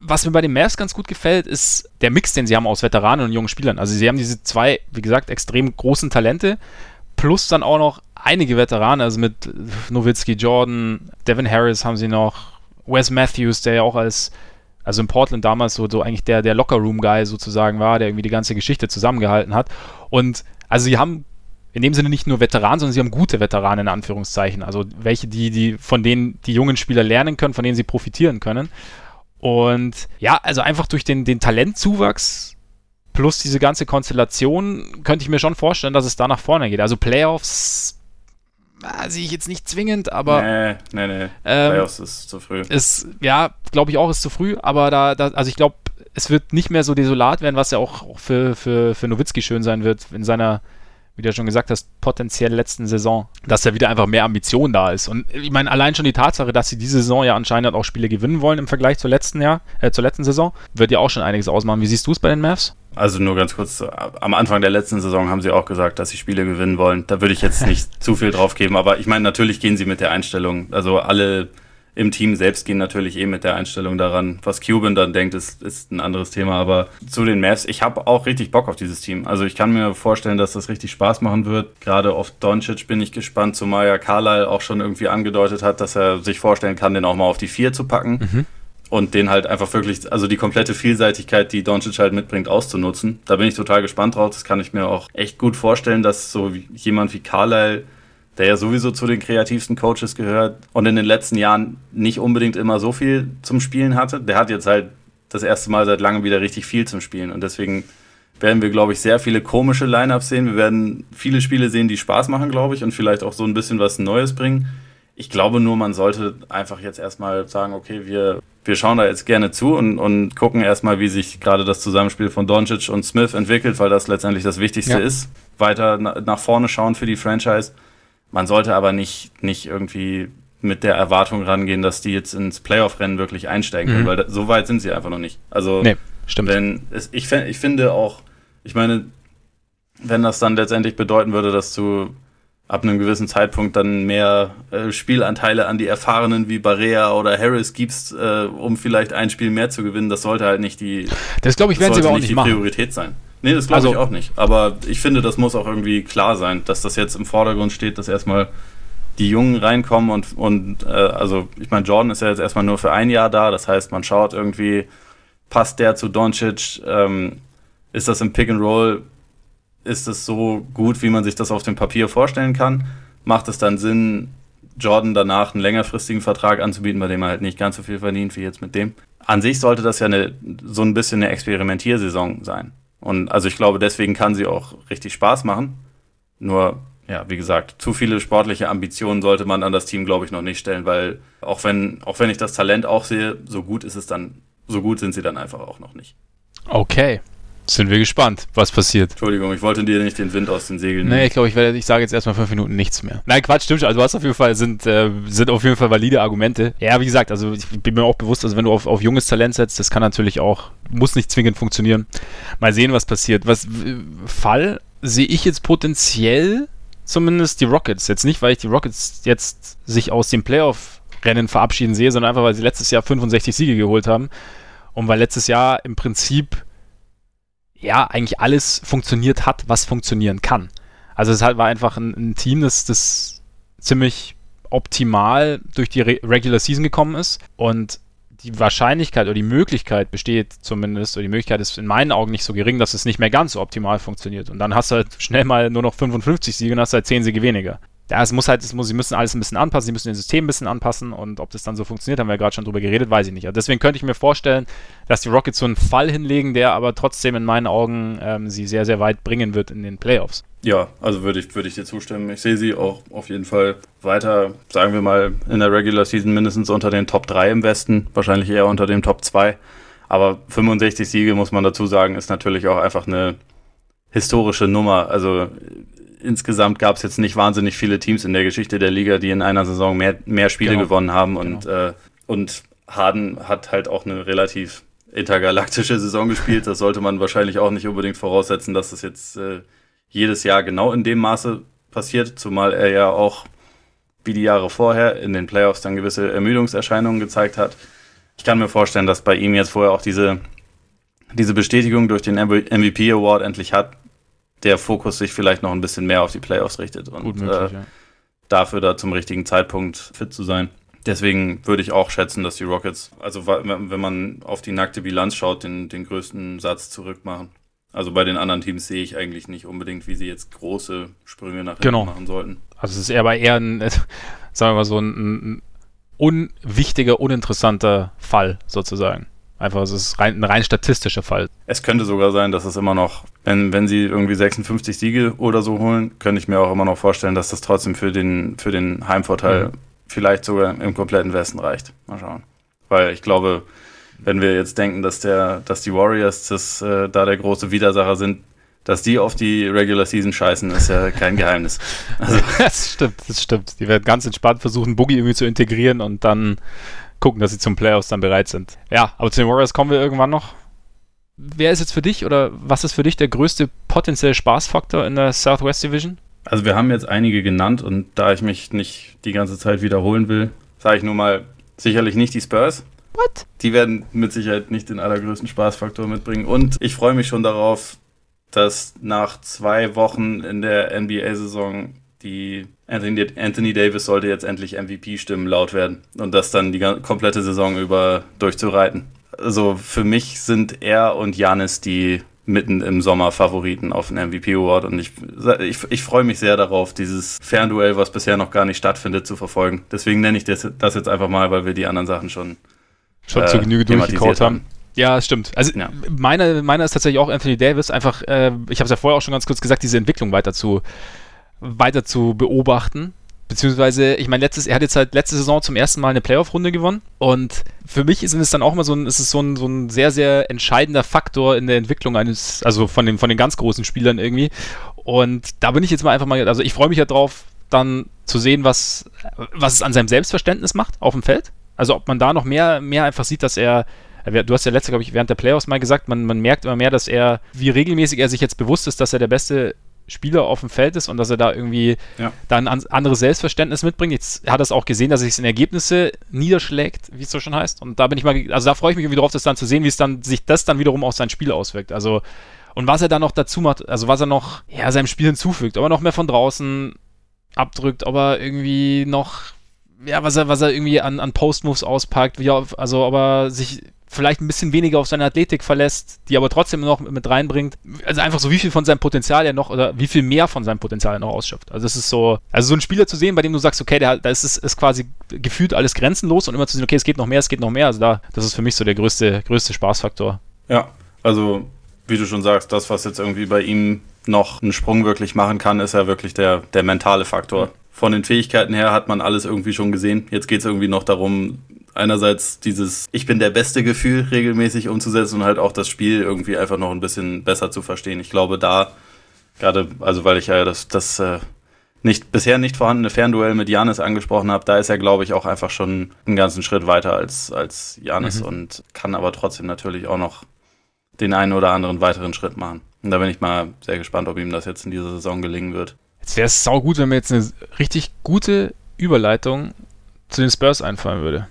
Was mir bei den Mavs ganz gut gefällt, ist der Mix, den sie haben aus Veteranen und jungen Spielern. Also sie haben diese zwei, wie gesagt, extrem großen Talente, plus dann auch noch einige Veteranen, also mit Nowitzki, Jordan, Devin Harris haben sie noch, Wes Matthews, der ja auch als, also in Portland damals so, so eigentlich der, der Locker-Room-Guy sozusagen war, der irgendwie die ganze Geschichte zusammengehalten hat. Und also sie haben in dem Sinne nicht nur Veteranen, sondern sie haben gute Veteranen in Anführungszeichen. Also welche, die, die, von denen die jungen Spieler lernen können, von denen sie profitieren können. Und ja, also einfach durch den, den Talentzuwachs plus diese ganze Konstellation könnte ich mir schon vorstellen, dass es da nach vorne geht. Also Playoffs äh, sehe ich jetzt nicht zwingend, aber. Nee, nee, nee. Ähm, Playoffs ist zu früh. Ist, ja, glaube ich auch, ist zu früh, aber da, da also ich glaube, es wird nicht mehr so desolat werden, was ja auch, auch für, für, für Nowitzki schön sein wird in seiner wie du ja schon gesagt hast, potenziell letzten Saison, dass da wieder einfach mehr Ambition da ist. Und ich meine, allein schon die Tatsache, dass sie diese Saison ja anscheinend auch Spiele gewinnen wollen im Vergleich zur letzten Jahr, äh, zur letzten Saison, wird ja auch schon einiges ausmachen. Wie siehst du es bei den Mavs? Also nur ganz kurz, am Anfang der letzten Saison haben sie auch gesagt, dass sie Spiele gewinnen wollen. Da würde ich jetzt nicht zu viel drauf geben, aber ich meine, natürlich gehen sie mit der Einstellung. Also alle im Team selbst gehen natürlich eh mit der Einstellung daran. Was Cuban dann denkt, ist, ist ein anderes Thema. Aber zu den Mavs, ich habe auch richtig Bock auf dieses Team. Also ich kann mir vorstellen, dass das richtig Spaß machen wird. Gerade auf Doncic bin ich gespannt, zumal ja Carlyle auch schon irgendwie angedeutet hat, dass er sich vorstellen kann, den auch mal auf die Vier zu packen. Mhm. Und den halt einfach wirklich, also die komplette Vielseitigkeit, die Doncic halt mitbringt, auszunutzen. Da bin ich total gespannt drauf. Das kann ich mir auch echt gut vorstellen, dass so jemand wie Carlyle der ja sowieso zu den kreativsten Coaches gehört und in den letzten Jahren nicht unbedingt immer so viel zum Spielen hatte. Der hat jetzt halt das erste Mal seit langem wieder richtig viel zum Spielen und deswegen werden wir, glaube ich, sehr viele komische Lineups sehen. Wir werden viele Spiele sehen, die Spaß machen, glaube ich, und vielleicht auch so ein bisschen was Neues bringen. Ich glaube nur, man sollte einfach jetzt erstmal sagen, okay, wir wir schauen da jetzt gerne zu und, und gucken erstmal, wie sich gerade das Zusammenspiel von Doncic und Smith entwickelt, weil das letztendlich das Wichtigste ja. ist. Weiter na, nach vorne schauen für die Franchise. Man sollte aber nicht, nicht irgendwie mit der Erwartung rangehen, dass die jetzt ins Playoff-Rennen wirklich einsteigen können, mhm. weil da, so weit sind sie einfach noch nicht. Also, nee, stimmt. Wenn es, ich, ich finde auch, ich meine, wenn das dann letztendlich bedeuten würde, dass du ab einem gewissen Zeitpunkt dann mehr äh, Spielanteile an die Erfahrenen wie Barea oder Harris gibst, äh, um vielleicht ein Spiel mehr zu gewinnen, das sollte halt nicht die, das glaube ich, werden sie aber auch nicht die machen. Priorität sein. Nee, das glaube also, ich auch nicht. Aber ich finde, das muss auch irgendwie klar sein, dass das jetzt im Vordergrund steht, dass erstmal die Jungen reinkommen und, und äh, also ich meine, Jordan ist ja jetzt erstmal nur für ein Jahr da, das heißt, man schaut irgendwie, passt der zu Doncic, ähm, ist das im Pick and Roll ist es so gut, wie man sich das auf dem Papier vorstellen kann? Macht es dann Sinn, Jordan danach einen längerfristigen Vertrag anzubieten, bei dem er halt nicht ganz so viel verdient wie jetzt mit dem? An sich sollte das ja eine, so ein bisschen eine Experimentiersaison sein. Und also ich glaube, deswegen kann sie auch richtig Spaß machen. Nur, ja, wie gesagt, zu viele sportliche Ambitionen sollte man an das Team, glaube ich, noch nicht stellen, weil auch wenn, auch wenn ich das Talent auch sehe, so gut ist es dann, so gut sind sie dann einfach auch noch nicht. Okay. Sind wir gespannt, was passiert. Entschuldigung, ich wollte dir nicht den Wind aus den Segeln nehmen. Nee, ich glaube, ich, ich sage jetzt erstmal fünf Minuten nichts mehr. Nein, Quatsch, stimmt schon. Also, hast auf jeden Fall, sind, äh, sind auf jeden Fall valide Argumente. Ja, wie gesagt, also ich bin mir auch bewusst, also wenn du auf, auf junges Talent setzt, das kann natürlich auch, muss nicht zwingend funktionieren. Mal sehen, was passiert. Was Fall sehe ich jetzt potenziell zumindest die Rockets. Jetzt nicht, weil ich die Rockets jetzt sich aus dem Playoff-Rennen verabschieden sehe, sondern einfach, weil sie letztes Jahr 65 Siege geholt haben. Und weil letztes Jahr im Prinzip ja, eigentlich alles funktioniert hat, was funktionieren kann. Also es war einfach ein, ein Team, das, das ziemlich optimal durch die Re Regular Season gekommen ist und die Wahrscheinlichkeit oder die Möglichkeit besteht zumindest, oder die Möglichkeit ist in meinen Augen nicht so gering, dass es nicht mehr ganz so optimal funktioniert. Und dann hast du halt schnell mal nur noch 55 Siege und hast halt 10 Siege weniger ja, es muss halt, es muss, sie müssen alles ein bisschen anpassen, sie müssen das System ein bisschen anpassen und ob das dann so funktioniert, haben wir ja gerade schon drüber geredet, weiß ich nicht. Also deswegen könnte ich mir vorstellen, dass die Rockets so einen Fall hinlegen, der aber trotzdem in meinen Augen ähm, sie sehr, sehr weit bringen wird in den Playoffs. Ja, also würde ich, würde ich dir zustimmen. Ich sehe sie auch auf jeden Fall weiter, sagen wir mal, in der Regular Season mindestens unter den Top 3 im Westen, wahrscheinlich eher unter dem Top 2. Aber 65 Siege, muss man dazu sagen, ist natürlich auch einfach eine historische Nummer. Also insgesamt gab es jetzt nicht wahnsinnig viele Teams in der Geschichte der Liga, die in einer Saison mehr, mehr Spiele genau. gewonnen haben. Und, genau. äh, und Harden hat halt auch eine relativ intergalaktische Saison gespielt. Das sollte man wahrscheinlich auch nicht unbedingt voraussetzen, dass das jetzt äh, jedes Jahr genau in dem Maße passiert, zumal er ja auch wie die Jahre vorher in den Playoffs dann gewisse Ermüdungserscheinungen gezeigt hat. Ich kann mir vorstellen, dass bei ihm jetzt vorher auch diese, diese Bestätigung durch den MVP Award endlich hat, der Fokus sich vielleicht noch ein bisschen mehr auf die Playoffs richtet und möglich, äh, ja. dafür da zum richtigen Zeitpunkt fit zu sein. Deswegen würde ich auch schätzen, dass die Rockets, also wenn man auf die nackte Bilanz schaut, den, den größten Satz zurückmachen. Also bei den anderen Teams sehe ich eigentlich nicht unbedingt, wie sie jetzt große Sprünge nach hinten genau. machen sollten. Also es ist eher aber eher ein, sagen wir mal so ein, ein unwichtiger, uninteressanter Fall sozusagen. Einfach, es ist rein, ein rein statistischer Fall. Es könnte sogar sein, dass es immer noch, wenn, wenn sie irgendwie 56 Siege oder so holen, könnte ich mir auch immer noch vorstellen, dass das trotzdem für den, für den Heimvorteil mhm. vielleicht sogar im kompletten Westen reicht. Mal schauen. Weil ich glaube, wenn wir jetzt denken, dass der, dass die Warriors das, äh, da der große Widersacher sind, dass die auf die Regular Season scheißen, ist ja kein Geheimnis. Also. das stimmt, das stimmt. Die werden ganz entspannt versuchen, Boogie irgendwie zu integrieren und dann gucken, dass sie zum Playoffs dann bereit sind. Ja, aber zu den Warriors kommen wir irgendwann noch. Wer ist jetzt für dich oder was ist für dich der größte potenzielle Spaßfaktor in der Southwest Division? Also wir haben jetzt einige genannt und da ich mich nicht die ganze Zeit wiederholen will, sage ich nur mal sicherlich nicht die Spurs. What? Die werden mit Sicherheit nicht den allergrößten Spaßfaktor mitbringen und ich freue mich schon darauf, dass nach zwei Wochen in der NBA-Saison die Anthony, Anthony Davis sollte jetzt endlich MVP-Stimmen laut werden und das dann die komplette Saison über durchzureiten. Also für mich sind er und Janis die mitten im Sommer Favoriten auf den MVP Award und ich, ich, ich freue mich sehr darauf, dieses Fernduell, was bisher noch gar nicht stattfindet, zu verfolgen. Deswegen nenne ich das, das jetzt einfach mal, weil wir die anderen Sachen schon, schon äh, zu Genüge durchgekaut haben. haben. Ja, stimmt. Also ja. Meine, meiner ist tatsächlich auch Anthony Davis, einfach, äh, ich habe es ja vorher auch schon ganz kurz gesagt, diese Entwicklung weiter zu, weiter zu beobachten. Beziehungsweise, ich meine, letztes, er hat jetzt halt letzte Saison zum ersten Mal eine Playoff-Runde gewonnen. Und für mich ist es dann auch mal so ein, ist es so ein, so ein sehr, sehr entscheidender Faktor in der Entwicklung eines, also von den, von den ganz großen Spielern irgendwie. Und da bin ich jetzt mal einfach mal, also ich freue mich ja drauf, dann zu sehen, was, was es an seinem Selbstverständnis macht auf dem Feld. Also ob man da noch mehr, mehr einfach sieht, dass er, du hast ja letzte, glaube ich, während der Playoffs mal gesagt, man, man merkt immer mehr, dass er, wie regelmäßig er sich jetzt bewusst ist, dass er der beste Spieler auf dem Feld ist und dass er da irgendwie ja. dann ein anderes Selbstverständnis mitbringt. Jetzt hat er es auch gesehen, dass sich in Ergebnisse niederschlägt, wie es so schon heißt. Und da bin ich mal, also da freue ich mich irgendwie drauf, das dann zu sehen, wie es dann sich das dann wiederum auf sein Spiel auswirkt. Also und was er dann noch dazu macht, also was er noch ja, seinem Spiel hinzufügt, ob er noch mehr von draußen abdrückt, ob er irgendwie noch, ja, was er, was er irgendwie an, an Post-Moves auspackt, wie er, also ob er sich vielleicht ein bisschen weniger auf seine Athletik verlässt, die aber trotzdem noch mit reinbringt. Also einfach so, wie viel von seinem Potenzial er noch oder wie viel mehr von seinem Potenzial er noch ausschöpft. Also es ist so, also so ein Spieler zu sehen, bei dem du sagst, okay, da ist es ist quasi gefühlt alles grenzenlos und immer zu sehen, okay, es geht noch mehr, es geht noch mehr. Also da, das ist für mich so der größte, größte Spaßfaktor. Ja, also wie du schon sagst, das, was jetzt irgendwie bei ihm noch einen Sprung wirklich machen kann, ist ja wirklich der, der mentale Faktor. Von den Fähigkeiten her hat man alles irgendwie schon gesehen. Jetzt geht es irgendwie noch darum, einerseits dieses Ich bin der beste Gefühl regelmäßig umzusetzen und halt auch das Spiel irgendwie einfach noch ein bisschen besser zu verstehen. Ich glaube, da gerade, also weil ich ja das, das äh, nicht, bisher nicht vorhandene Fernduell mit Janis angesprochen habe, da ist er, glaube ich, auch einfach schon einen ganzen Schritt weiter als, als Janis mhm. und kann aber trotzdem natürlich auch noch den einen oder anderen weiteren Schritt machen. Und da bin ich mal sehr gespannt, ob ihm das jetzt in dieser Saison gelingen wird. Jetzt wäre es saugut, wenn mir jetzt eine richtig gute Überleitung zu den Spurs einfallen würde.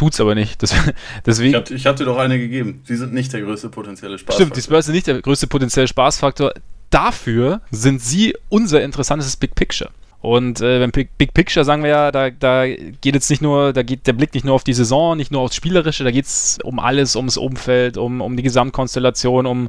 Tut's aber nicht. Das, deswegen, ich habe hab dir doch eine gegeben. Sie sind nicht der größte potenzielle Spaßfaktor. Stimmt, die Spurs sind nicht der größte potenzielle Spaßfaktor. Dafür sind sie unser interessantes Big Picture. Und äh, beim Big, Big, Picture sagen wir ja, da, da geht jetzt nicht nur, da geht der Blick nicht nur auf die Saison, nicht nur aufs Spielerische, da geht es um alles, ums Umfeld, um, um die Gesamtkonstellation, um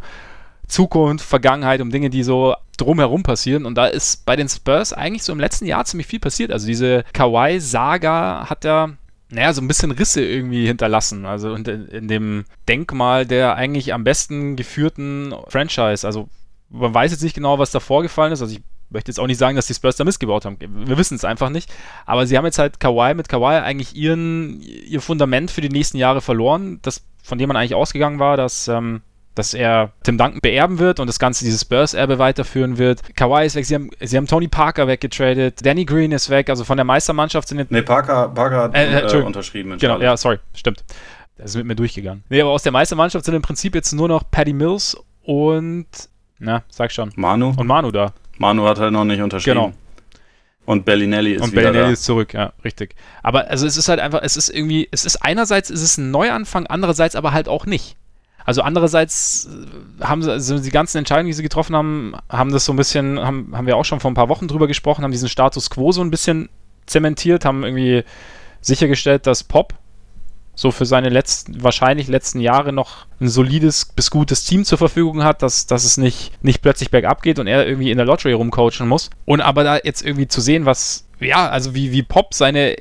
Zukunft, Vergangenheit, um Dinge, die so drumherum passieren. Und da ist bei den Spurs eigentlich so im letzten Jahr ziemlich viel passiert. Also diese Kawhi-Saga hat ja naja, so ein bisschen Risse irgendwie hinterlassen. Also in, in, dem Denkmal der eigentlich am besten geführten Franchise. Also man weiß jetzt nicht genau, was da vorgefallen ist. Also ich möchte jetzt auch nicht sagen, dass die Spurs da missgebaut haben. Wir wissen es einfach nicht. Aber sie haben jetzt halt Kawhi mit Kawhi eigentlich ihren, ihr Fundament für die nächsten Jahre verloren, das, von dem man eigentlich ausgegangen war, dass, ähm, dass er Tim Duncan beerben wird und das Ganze dieses Spurs-Erbe weiterführen wird. Kawhi ist weg, sie haben, sie haben Tony Parker weggetradet, Danny Green ist weg, also von der Meistermannschaft sind jetzt. Nee, Parker, Parker hat äh, äh, unterschrieben. Genau, ja, sorry, stimmt. Das ist mit mir durchgegangen. Nee, aber aus der Meistermannschaft sind im Prinzip jetzt nur noch Paddy Mills und, na, sag schon. Manu. Und Manu da. Manu hat halt noch nicht unterschrieben. Genau. Und Bellinelli ist Und wieder Bellinelli da. ist zurück, ja, richtig. Aber also es ist halt einfach, es ist irgendwie, es ist einerseits ist es ein Neuanfang, andererseits aber halt auch nicht. Also andererseits äh, haben sie, also die ganzen Entscheidungen, die sie getroffen haben, haben das so ein bisschen, haben, haben wir auch schon vor ein paar Wochen drüber gesprochen, haben diesen Status quo so ein bisschen zementiert, haben irgendwie sichergestellt, dass Pop so für seine letzten, wahrscheinlich letzten Jahre noch ein solides bis gutes Team zur Verfügung hat, dass, dass es nicht, nicht plötzlich bergab geht und er irgendwie in der Lottery rumcoachen muss. Und aber da jetzt irgendwie zu sehen, was, ja, also wie, wie Pop seine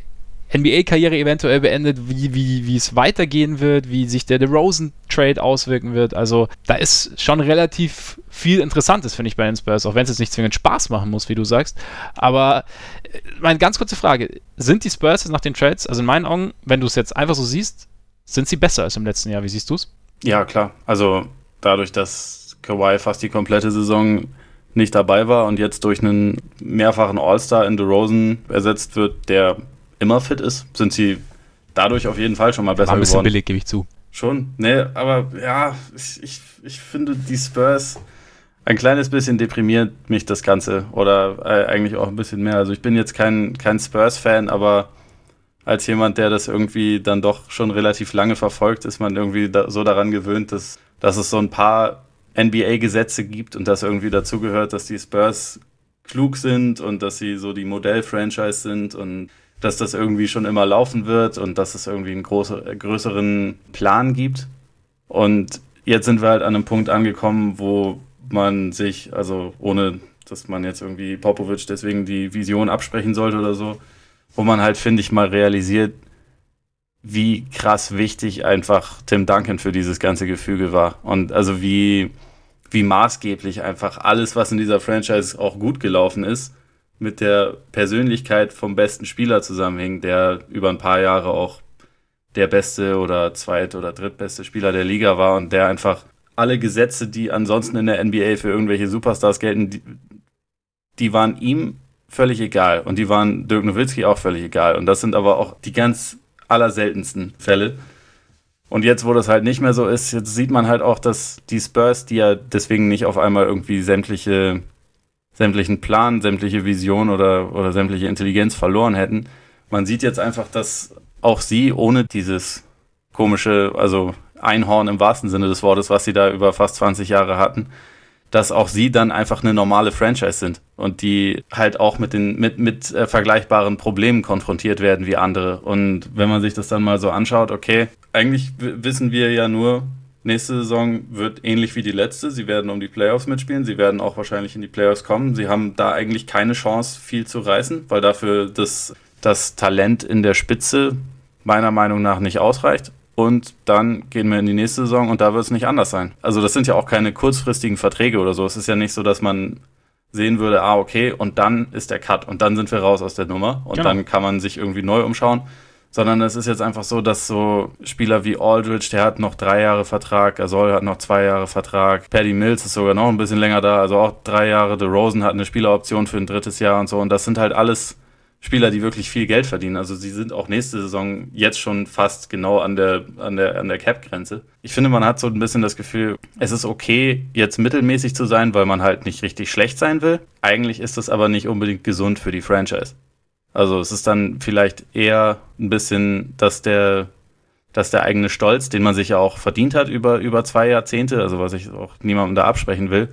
NBA-Karriere eventuell beendet, wie, wie, wie es weitergehen wird, wie sich der DeRozan-Trade auswirken wird. Also da ist schon relativ viel Interessantes, finde ich, bei den Spurs, auch wenn es jetzt nicht zwingend Spaß machen muss, wie du sagst. Aber äh, meine ganz kurze Frage, sind die Spurs jetzt nach den Trades, also in meinen Augen, wenn du es jetzt einfach so siehst, sind sie besser als im letzten Jahr? Wie siehst du es? Ja, klar. Also dadurch, dass Kawhi fast die komplette Saison nicht dabei war und jetzt durch einen mehrfachen All-Star in DeRozan ersetzt wird, der immer fit ist, sind sie dadurch auf jeden Fall schon mal besser War ein bisschen geworden. billig, gebe ich zu. Schon, ne, aber ja, ich, ich, ich finde die Spurs ein kleines bisschen deprimiert mich das Ganze oder äh, eigentlich auch ein bisschen mehr. Also ich bin jetzt kein, kein Spurs-Fan, aber als jemand, der das irgendwie dann doch schon relativ lange verfolgt, ist man irgendwie da, so daran gewöhnt, dass, dass es so ein paar NBA-Gesetze gibt und das irgendwie dazu gehört, dass die Spurs klug sind und dass sie so die Modell-Franchise sind und dass das irgendwie schon immer laufen wird und dass es irgendwie einen große, größeren Plan gibt. Und jetzt sind wir halt an einem Punkt angekommen, wo man sich, also ohne dass man jetzt irgendwie Popovic deswegen die Vision absprechen sollte oder so, wo man halt, finde ich, mal realisiert, wie krass wichtig einfach Tim Duncan für dieses ganze Gefüge war. Und also wie, wie maßgeblich einfach alles, was in dieser Franchise auch gut gelaufen ist, mit der Persönlichkeit vom besten Spieler zusammenhing, der über ein paar Jahre auch der beste oder zweit- oder drittbeste Spieler der Liga war und der einfach alle Gesetze, die ansonsten in der NBA für irgendwelche Superstars gelten, die, die waren ihm völlig egal und die waren Dirk Nowitzki auch völlig egal und das sind aber auch die ganz allerseltensten Fälle. Und jetzt, wo das halt nicht mehr so ist, jetzt sieht man halt auch, dass die Spurs, die ja deswegen nicht auf einmal irgendwie sämtliche, sämtlichen Plan, sämtliche Vision oder, oder sämtliche Intelligenz verloren hätten. Man sieht jetzt einfach, dass auch sie ohne dieses komische, also Einhorn im wahrsten Sinne des Wortes, was sie da über fast 20 Jahre hatten, dass auch sie dann einfach eine normale Franchise sind und die halt auch mit den mit mit äh, vergleichbaren Problemen konfrontiert werden wie andere und wenn man sich das dann mal so anschaut, okay, eigentlich wissen wir ja nur nächste Saison wird ähnlich wie die letzte, sie werden um die Playoffs mitspielen, sie werden auch wahrscheinlich in die Playoffs kommen. Sie haben da eigentlich keine Chance viel zu reißen, weil dafür das das Talent in der Spitze meiner Meinung nach nicht ausreicht und dann gehen wir in die nächste Saison und da wird es nicht anders sein. Also das sind ja auch keine kurzfristigen Verträge oder so. Es ist ja nicht so, dass man sehen würde, ah, okay, und dann ist der Cut und dann sind wir raus aus der Nummer und genau. dann kann man sich irgendwie neu umschauen. Sondern es ist jetzt einfach so, dass so Spieler wie Aldridge, der hat noch drei Jahre Vertrag, Gasol hat noch zwei Jahre Vertrag, Paddy Mills ist sogar noch ein bisschen länger da, also auch drei Jahre, The Rosen hat eine Spieleroption für ein drittes Jahr und so. Und das sind halt alles Spieler, die wirklich viel Geld verdienen. Also sie sind auch nächste Saison jetzt schon fast genau an der, an der, an der Cap-Grenze. Ich finde, man hat so ein bisschen das Gefühl, es ist okay, jetzt mittelmäßig zu sein, weil man halt nicht richtig schlecht sein will. Eigentlich ist das aber nicht unbedingt gesund für die Franchise. Also es ist dann vielleicht eher ein bisschen, dass der, dass der eigene Stolz, den man sich ja auch verdient hat über, über zwei Jahrzehnte, also was ich auch niemandem da absprechen will,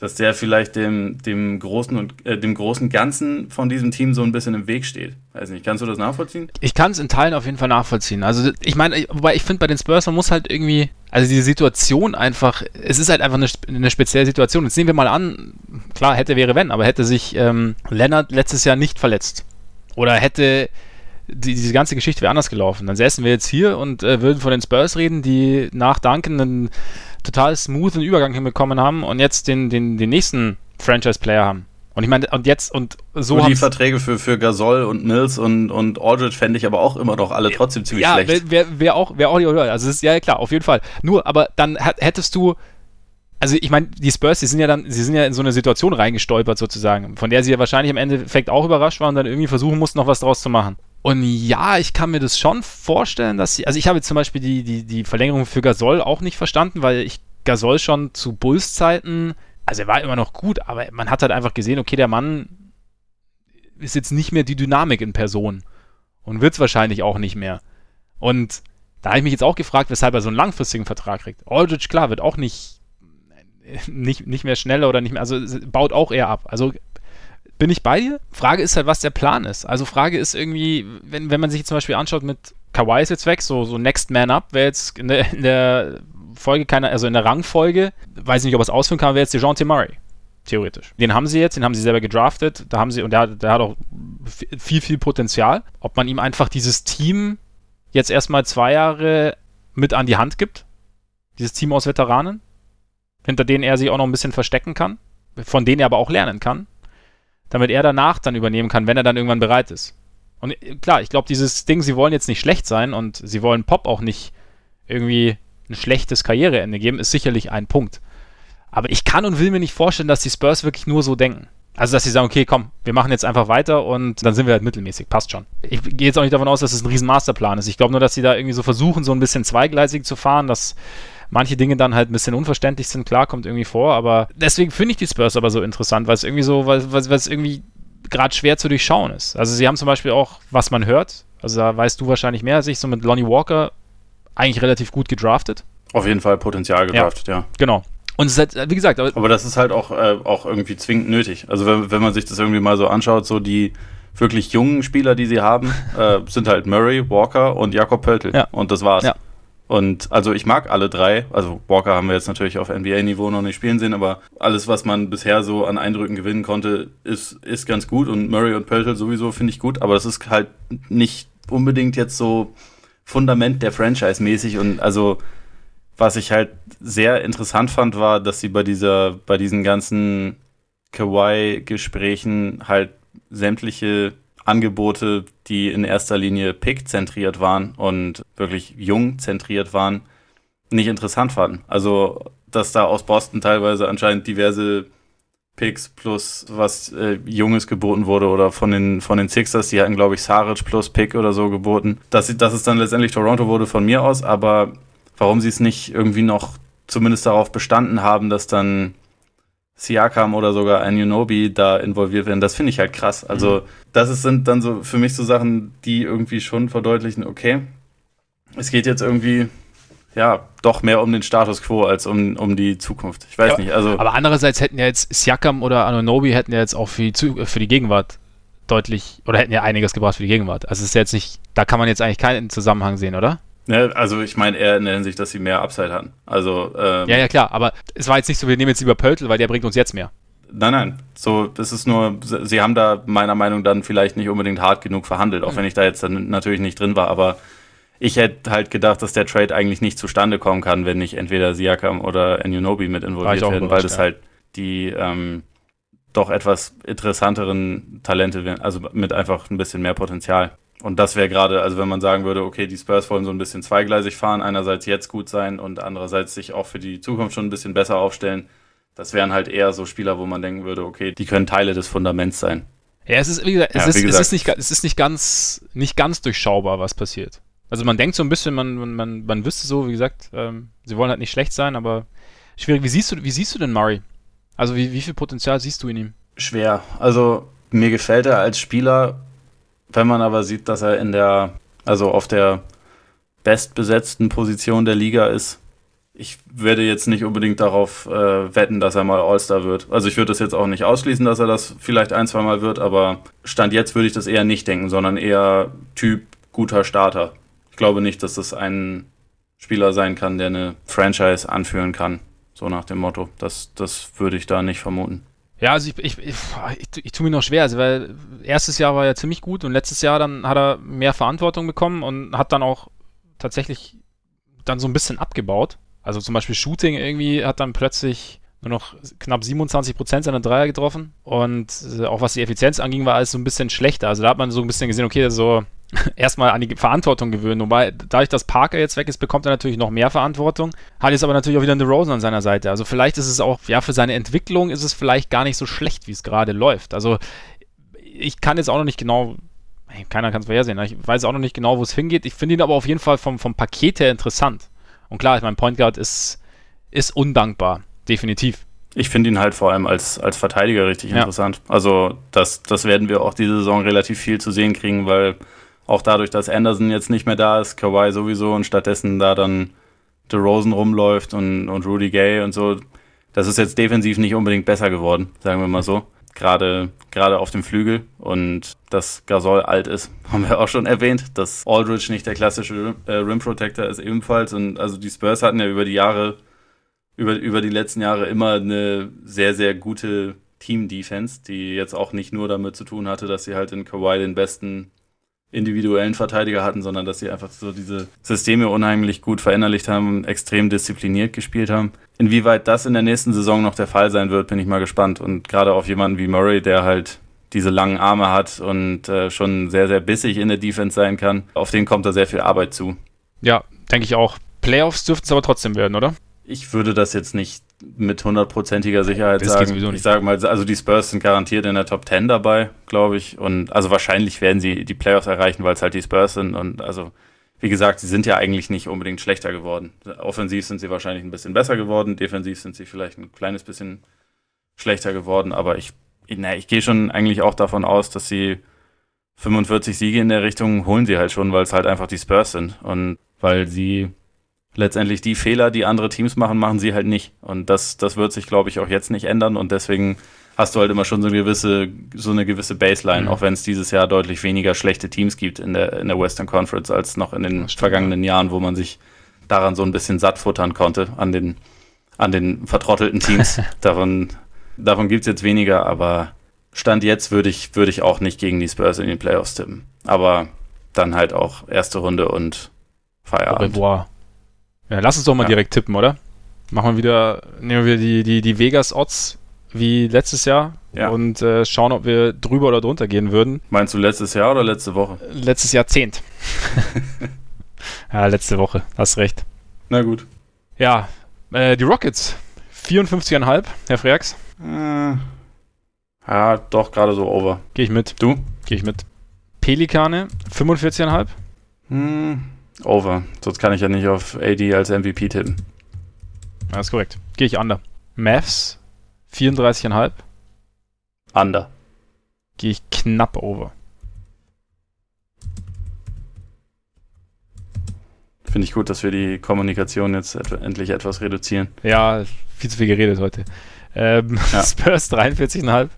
dass der vielleicht dem, dem, großen und, äh, dem großen Ganzen von diesem Team so ein bisschen im Weg steht. Weiß nicht, kannst du das nachvollziehen? Ich kann es in Teilen auf jeden Fall nachvollziehen. Also ich meine, wobei ich finde bei den Spurs, man muss halt irgendwie, also diese Situation einfach, es ist halt einfach eine, eine spezielle Situation. Jetzt nehmen wir mal an, klar, hätte, wäre, wenn, aber hätte sich ähm, Lennart letztes Jahr nicht verletzt. Oder hätte die, diese ganze Geschichte wäre anders gelaufen. Dann säßen wir jetzt hier und äh, würden von den Spurs reden, die nach Duncan einen total smoothen Übergang hinbekommen haben und jetzt den, den, den nächsten Franchise-Player haben. Und ich meine, und jetzt und so. Und die Verträge für, für Gasol und Mills und, und Aldridge fände ich aber auch immer noch alle trotzdem ziemlich ja, schlecht. Ja, wäre wär auch, wär auch die, also ist ja klar, auf jeden Fall. Nur, aber dann hättest du, also ich meine, die Spurs, die sind ja dann, sie sind ja in so eine Situation reingestolpert sozusagen, von der sie ja wahrscheinlich im Endeffekt auch überrascht waren und dann irgendwie versuchen mussten, noch was draus zu machen. Und ja, ich kann mir das schon vorstellen, dass sie. Also ich habe jetzt zum Beispiel die, die, die Verlängerung für Gasol auch nicht verstanden, weil ich Gasol schon zu Bulls Zeiten, also er war immer noch gut, aber man hat halt einfach gesehen, okay, der Mann ist jetzt nicht mehr die Dynamik in Person. Und wird es wahrscheinlich auch nicht mehr. Und da habe ich mich jetzt auch gefragt, weshalb er so einen langfristigen Vertrag kriegt. Aldridge, klar, wird auch nicht, nicht, nicht mehr schneller oder nicht mehr, also baut auch eher ab. Also bin ich bei dir. Frage ist halt, was der Plan ist. Also Frage ist irgendwie, wenn, wenn man sich zum Beispiel anschaut mit Kawhi ist jetzt weg, so, so Next Man Up, wäre jetzt in der, in der Folge keine, also in der Rangfolge, weiß nicht, ob er es ausführen kann, wäre jetzt DeJounte Murray. Theoretisch. Den haben sie jetzt, den haben sie selber gedraftet, da haben sie, und der, der hat auch viel, viel Potenzial. Ob man ihm einfach dieses Team jetzt erstmal zwei Jahre mit an die Hand gibt, dieses Team aus Veteranen, hinter denen er sich auch noch ein bisschen verstecken kann, von denen er aber auch lernen kann, damit er danach dann übernehmen kann, wenn er dann irgendwann bereit ist. Und äh, klar, ich glaube, dieses Ding, sie wollen jetzt nicht schlecht sein und sie wollen Pop auch nicht irgendwie ein schlechtes Karriereende geben, ist sicherlich ein Punkt. Aber ich kann und will mir nicht vorstellen, dass die Spurs wirklich nur so denken. Also, dass sie sagen, okay, komm, wir machen jetzt einfach weiter und dann sind wir halt mittelmäßig. Passt schon. Ich gehe jetzt auch nicht davon aus, dass es ein riesen Masterplan ist. Ich glaube nur, dass sie da irgendwie so versuchen, so ein bisschen zweigleisig zu fahren, dass manche Dinge dann halt ein bisschen unverständlich sind. Klar, kommt irgendwie vor, aber deswegen finde ich die Spurs aber so interessant, weil es irgendwie so, weil, weil, weil es irgendwie gerade schwer zu durchschauen ist. Also sie haben zum Beispiel auch, was man hört, also da weißt du wahrscheinlich mehr als ich, so mit Lonnie Walker eigentlich relativ gut gedraftet. Auf jeden Fall Potenzial gedraftet, ja. ja. Genau. Und es ist halt, wie gesagt, aber, aber das ist halt auch, äh, auch irgendwie zwingend nötig. Also wenn, wenn man sich das irgendwie mal so anschaut, so die wirklich jungen Spieler, die sie haben, äh, sind halt Murray, Walker und Jakob Pöltl. Ja. Und das war's. Ja. Und also ich mag alle drei. Also Walker haben wir jetzt natürlich auf NBA-Niveau noch nicht spielen sehen, aber alles, was man bisher so an Eindrücken gewinnen konnte, ist, ist ganz gut. Und Murray und Pöltl sowieso finde ich gut, aber das ist halt nicht unbedingt jetzt so Fundament der Franchise mäßig. Und also was ich halt sehr interessant fand, war, dass sie bei dieser, bei diesen ganzen Kawaii-Gesprächen halt sämtliche Angebote, die in erster Linie Pick-zentriert waren und wirklich jung zentriert waren, nicht interessant fanden. Also, dass da aus Boston teilweise anscheinend diverse Picks plus was äh, Junges geboten wurde oder von den, von den Sixers, die hatten, glaube ich, Saric plus Pick oder so geboten. Dass, dass es dann letztendlich Toronto wurde von mir aus, aber warum sie es nicht irgendwie noch zumindest darauf bestanden haben, dass dann Siakam oder sogar ein Unobi da involviert werden, das finde ich halt krass. Also, mhm. das ist, sind dann so für mich so Sachen, die irgendwie schon verdeutlichen, okay, es geht jetzt irgendwie ja, doch mehr um den Status quo als um, um die Zukunft. Ich weiß ja, nicht. Also aber andererseits hätten ja jetzt Siakam oder Anonobi hätten ja jetzt auch für die, für die Gegenwart deutlich oder hätten ja einiges gebracht für die Gegenwart. Also es ist jetzt nicht, da kann man jetzt eigentlich keinen Zusammenhang sehen, oder? Ja, also ich meine eher in der Hinsicht, dass sie mehr Upside hatten. Also ähm, ja, ja klar, aber es war jetzt nicht so, wir nehmen jetzt lieber Pöltl, weil der bringt uns jetzt mehr. Nein, nein. So, das ist nur, sie haben da meiner Meinung nach dann vielleicht nicht unbedingt hart genug verhandelt, auch mhm. wenn ich da jetzt dann natürlich nicht drin war, aber ich hätte halt gedacht, dass der Trade eigentlich nicht zustande kommen kann, wenn nicht entweder Siakam oder Enunobi mit involviert werden, weil das ja. halt die ähm, doch etwas interessanteren Talente wären, also mit einfach ein bisschen mehr Potenzial. Und das wäre gerade, also wenn man sagen würde, okay, die Spurs wollen so ein bisschen zweigleisig fahren, einerseits jetzt gut sein und andererseits sich auch für die Zukunft schon ein bisschen besser aufstellen, das wären halt eher so Spieler, wo man denken würde, okay, die können Teile des Fundaments sein. Ja, es ist, wie gesagt, es, ja, ist, wie gesagt, es ist, nicht, es ist nicht, ganz, nicht ganz durchschaubar, was passiert. Also man denkt so ein bisschen, man, man, man, man wüsste so, wie gesagt, ähm, sie wollen halt nicht schlecht sein, aber schwierig. Wie siehst du, wie siehst du denn Murray? Also wie, wie viel Potenzial siehst du in ihm? Schwer. Also mir gefällt er als Spieler, wenn man aber sieht, dass er in der, also auf der bestbesetzten Position der Liga ist. Ich werde jetzt nicht unbedingt darauf äh, wetten, dass er mal All-Star wird. Also ich würde das jetzt auch nicht ausschließen, dass er das vielleicht ein, zwei Mal wird, aber Stand jetzt würde ich das eher nicht denken, sondern eher Typ guter Starter glaube nicht, dass das ein Spieler sein kann, der eine Franchise anführen kann. So nach dem Motto. Das, das würde ich da nicht vermuten. Ja, also ich, ich, ich, ich, ich tue mir noch schwer, also weil erstes Jahr war er ziemlich gut und letztes Jahr dann hat er mehr Verantwortung bekommen und hat dann auch tatsächlich dann so ein bisschen abgebaut. Also zum Beispiel Shooting irgendwie hat dann plötzlich nur noch knapp 27 Prozent seiner Dreier getroffen und äh, auch was die Effizienz anging, war alles so ein bisschen schlechter. Also da hat man so ein bisschen gesehen, okay, so erstmal an die Verantwortung gewöhnen. Wobei, dadurch, dass Parker jetzt weg ist, bekommt er natürlich noch mehr Verantwortung. Hat jetzt aber natürlich auch wieder eine Rosen an seiner Seite. Also vielleicht ist es auch, ja, für seine Entwicklung ist es vielleicht gar nicht so schlecht, wie es gerade läuft. Also ich kann jetzt auch noch nicht genau, keiner kann es vorhersehen, ich weiß auch noch nicht genau, wo es hingeht. Ich finde ihn aber auf jeden Fall vom, vom Paket her interessant. Und klar, ich meine, Point Guard ist, ist undankbar, definitiv. Ich finde ihn halt vor allem als, als Verteidiger richtig ja. interessant. Also das, das werden wir auch diese Saison relativ viel zu sehen kriegen, weil auch dadurch, dass Anderson jetzt nicht mehr da ist, Kawhi sowieso und stattdessen da dann DeRozan rumläuft und, und Rudy Gay und so, das ist jetzt defensiv nicht unbedingt besser geworden, sagen wir mal so. Gerade, gerade auf dem Flügel und dass Gasol alt ist, haben wir auch schon erwähnt. Dass Aldridge nicht der klassische äh, Rim Protector ist ebenfalls. Und also die Spurs hatten ja über die Jahre, über, über die letzten Jahre immer eine sehr, sehr gute Team-Defense, die jetzt auch nicht nur damit zu tun hatte, dass sie halt in Kawhi den besten individuellen Verteidiger hatten, sondern dass sie einfach so diese Systeme unheimlich gut verinnerlicht haben, extrem diszipliniert gespielt haben. Inwieweit das in der nächsten Saison noch der Fall sein wird, bin ich mal gespannt. Und gerade auf jemanden wie Murray, der halt diese langen Arme hat und äh, schon sehr, sehr bissig in der Defense sein kann, auf den kommt da sehr viel Arbeit zu. Ja, denke ich auch. Playoffs dürften es aber trotzdem werden, oder? Ich würde das jetzt nicht mit hundertprozentiger Sicherheit das sagen. Ich sage mal, also die Spurs sind garantiert in der Top 10 dabei, glaube ich. Und also wahrscheinlich werden sie die Playoffs erreichen, weil es halt die Spurs sind. Und also, wie gesagt, sie sind ja eigentlich nicht unbedingt schlechter geworden. Offensiv sind sie wahrscheinlich ein bisschen besser geworden, defensiv sind sie vielleicht ein kleines bisschen schlechter geworden. Aber ich, na, ich gehe schon eigentlich auch davon aus, dass sie 45 Siege in der Richtung holen sie halt schon, weil es halt einfach die Spurs sind. Und weil sie letztendlich die Fehler, die andere Teams machen, machen sie halt nicht. Und das, das wird sich, glaube ich, auch jetzt nicht ändern. Und deswegen hast du halt immer schon so eine gewisse, so eine gewisse Baseline, mhm. auch wenn es dieses Jahr deutlich weniger schlechte Teams gibt in der, in der Western Conference als noch in den vergangenen Jahren, wo man sich daran so ein bisschen satt futtern konnte, an den, an den vertrottelten Teams. davon davon gibt es jetzt weniger, aber Stand jetzt würde ich, würde ich auch nicht gegen die Spurs in den Playoffs tippen. Aber dann halt auch erste Runde und Feierabend. Au revoir. Ja, lass uns doch mal ja. direkt tippen, oder? Machen wir wieder, nehmen wir die, die, die Vegas-Odds wie letztes Jahr ja. und äh, schauen, ob wir drüber oder drunter gehen würden. Meinst du letztes Jahr oder letzte Woche? Letztes Jahrzehnt. ja, letzte Woche, hast recht. Na gut. Ja, äh, die Rockets, 54,5, Herr Freaks. Äh, ja, doch, gerade so over. Gehe ich mit. Du? Gehe ich mit. Pelikane, 45,5. Hm, over. Sonst kann ich ja nicht auf AD als MVP tippen. Ja, ist korrekt. Gehe ich under. Mavs, 34,5. Under. Gehe ich knapp over. Finde ich gut, dass wir die Kommunikation jetzt et endlich etwas reduzieren. Ja, viel zu viel geredet heute. Ähm, ja. Spurs 43,5.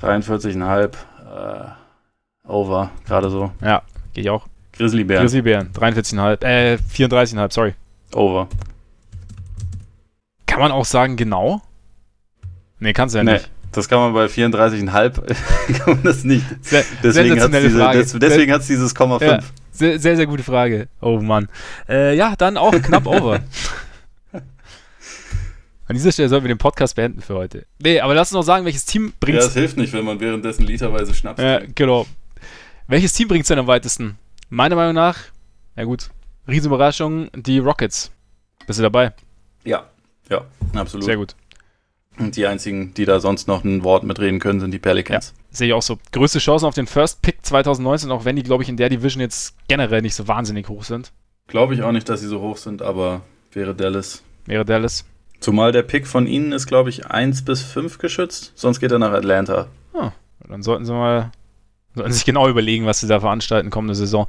43,5. Äh, over, gerade so. Ja, gehe ich auch. Grizzlybären. Grizzlybären, 43,5. Äh, 34,5, sorry. Over. Kann man auch sagen, genau? Nee, kannst du ja nee, nicht. Das kann man bei 34,5 kann man das nicht. Sehr, deswegen hat es diese, des, dieses Komma 5. Ja, sehr, sehr, sehr, gute Frage. Oh Mann. Äh, ja, dann auch knapp over. An dieser Stelle sollten wir den Podcast beenden für heute. Nee, aber lass uns noch sagen, welches Team bringt Ja, das hilft nicht, wenn man währenddessen literweise Schnaps Ja, genau. Welches Team bringt es denn am weitesten? Meiner Meinung nach, ja gut, Riesenüberraschung, die Rockets. Bist du dabei? Ja, ja, absolut. Sehr gut. Und die einzigen, die da sonst noch ein Wort mitreden können, sind die Pelicans. Ja, sehe ich auch so. Größte Chancen auf den First Pick 2019, auch wenn die, glaube ich, in der Division jetzt generell nicht so wahnsinnig hoch sind. Glaube ich auch nicht, dass sie so hoch sind, aber wäre Dallas. Wäre Dallas. Zumal der Pick von ihnen ist, glaube ich, 1 bis 5 geschützt, sonst geht er nach Atlanta. Ah, dann sollten sie mal sollten sich genau überlegen, was sie da veranstalten kommende Saison.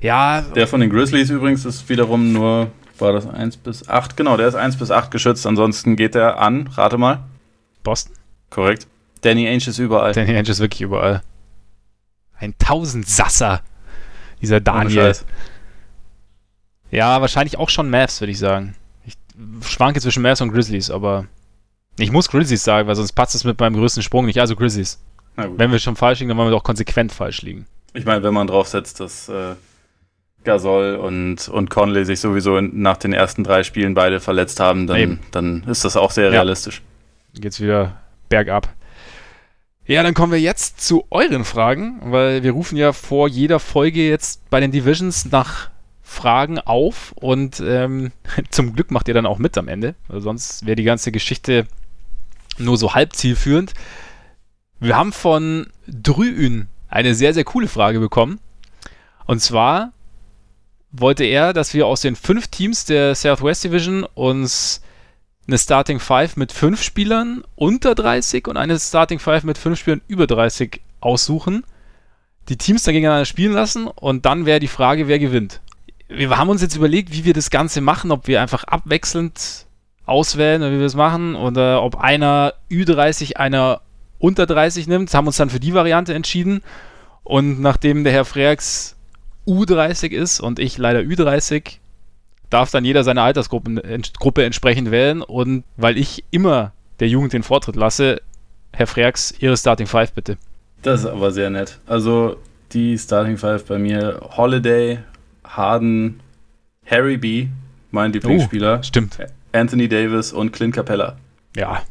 Ja. Der von den Grizzlies übrigens ist wiederum nur war das 1 bis 8? Genau, der ist 1 bis 8 geschützt. Ansonsten geht er an, rate mal. Boston? Korrekt. Danny Ainge ist überall. Danny Ainge ist wirklich überall. Ein Tausendsasser, dieser Daniel. Ja, wahrscheinlich auch schon Mavs, würde ich sagen. Ich schwanke zwischen Mavs und Grizzlies, aber ich muss Grizzlies sagen, weil sonst passt es mit meinem größten Sprung nicht. Also Grizzlies. Wenn wir schon falsch liegen, dann wollen wir doch konsequent falsch liegen. Ich meine, wenn man draufsetzt, dass äh, Gasol und, und Conley sich sowieso nach den ersten drei Spielen beide verletzt haben, dann, dann ist das auch sehr ja. realistisch. Geht's wieder bergab. Ja, dann kommen wir jetzt zu euren Fragen, weil wir rufen ja vor jeder Folge jetzt bei den Divisions nach Fragen auf und ähm, zum Glück macht ihr dann auch mit am Ende, weil sonst wäre die ganze Geschichte nur so halb zielführend. Wir haben von Drüün eine sehr, sehr coole Frage bekommen. Und zwar, wollte er, dass wir aus den fünf Teams der Southwest Division uns eine Starting Five mit fünf Spielern unter 30 und eine Starting Five mit fünf Spielern über 30 aussuchen, die Teams dann gegeneinander spielen lassen und dann wäre die Frage, wer gewinnt. Wir haben uns jetzt überlegt, wie wir das Ganze machen, ob wir einfach abwechselnd auswählen oder wie wir es machen oder ob einer Ü30, einer unter 30 nimmt. Haben uns dann für die Variante entschieden und nachdem der Herr Freaks U30 ist und ich leider Ü30, darf dann jeder seine Altersgruppe entsprechend wählen. Und weil ich immer der Jugend den Vortritt lasse, Herr Freaks, Ihre Starting Five bitte. Das ist aber sehr nett. Also die Starting Five bei mir: Holiday, Harden, Harry B., mein Lieblingsspieler. Oh, stimmt. Anthony Davis und Clint Capella. Ja.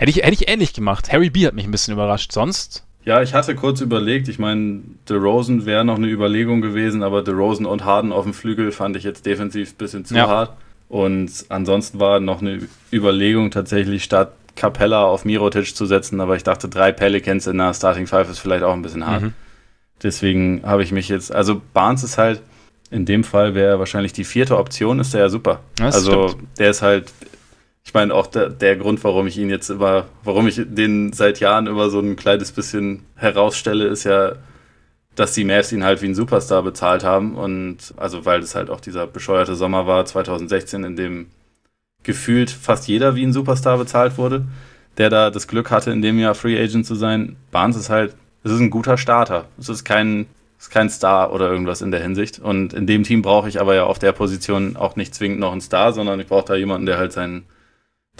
Hätte ich, hätte ich ähnlich gemacht. Harry B. hat mich ein bisschen überrascht. Sonst ja, ich hatte kurz überlegt. Ich meine, DeRozan wäre noch eine Überlegung gewesen, aber DeRozan und Harden auf dem Flügel fand ich jetzt defensiv ein bisschen zu ja. hart. Und ansonsten war noch eine Überlegung tatsächlich statt Capella auf Mirotic zu setzen, aber ich dachte, drei Pelicans in der Starting Five ist vielleicht auch ein bisschen hart. Mhm. Deswegen habe ich mich jetzt, also Barnes ist halt, in dem Fall wäre wahrscheinlich die vierte Option, ist der ja super. Das also stimmt. der ist halt ich meine, auch der, der, Grund, warum ich ihn jetzt immer, warum ich den seit Jahren immer so ein kleines bisschen herausstelle, ist ja, dass die Mavs ihn halt wie ein Superstar bezahlt haben. Und also, weil es halt auch dieser bescheuerte Sommer war, 2016, in dem gefühlt fast jeder wie ein Superstar bezahlt wurde, der da das Glück hatte, in dem Jahr Free Agent zu sein. Barnes ist halt, es ist ein guter Starter. Es ist kein, es ist kein Star oder irgendwas in der Hinsicht. Und in dem Team brauche ich aber ja auf der Position auch nicht zwingend noch einen Star, sondern ich brauche da jemanden, der halt seinen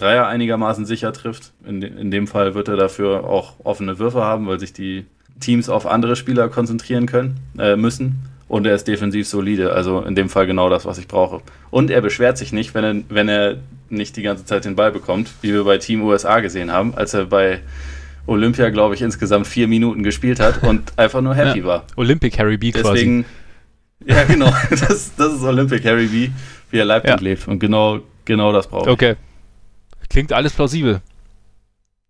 Dreier einigermaßen sicher trifft. In, de in dem Fall wird er dafür auch offene Würfe haben, weil sich die Teams auf andere Spieler konzentrieren können, äh, müssen. Und er ist defensiv solide, also in dem Fall genau das, was ich brauche. Und er beschwert sich nicht, wenn er, wenn er nicht die ganze Zeit den Ball bekommt, wie wir bei Team USA gesehen haben, als er bei Olympia, glaube ich, insgesamt vier Minuten gespielt hat und einfach nur happy ja. war. Olympic Harry B Deswegen, quasi. Ja, genau. Das, das ist Olympic Harry B, wie er lebt ja. und lebt. Und genau, genau das braucht Okay. Klingt alles plausibel.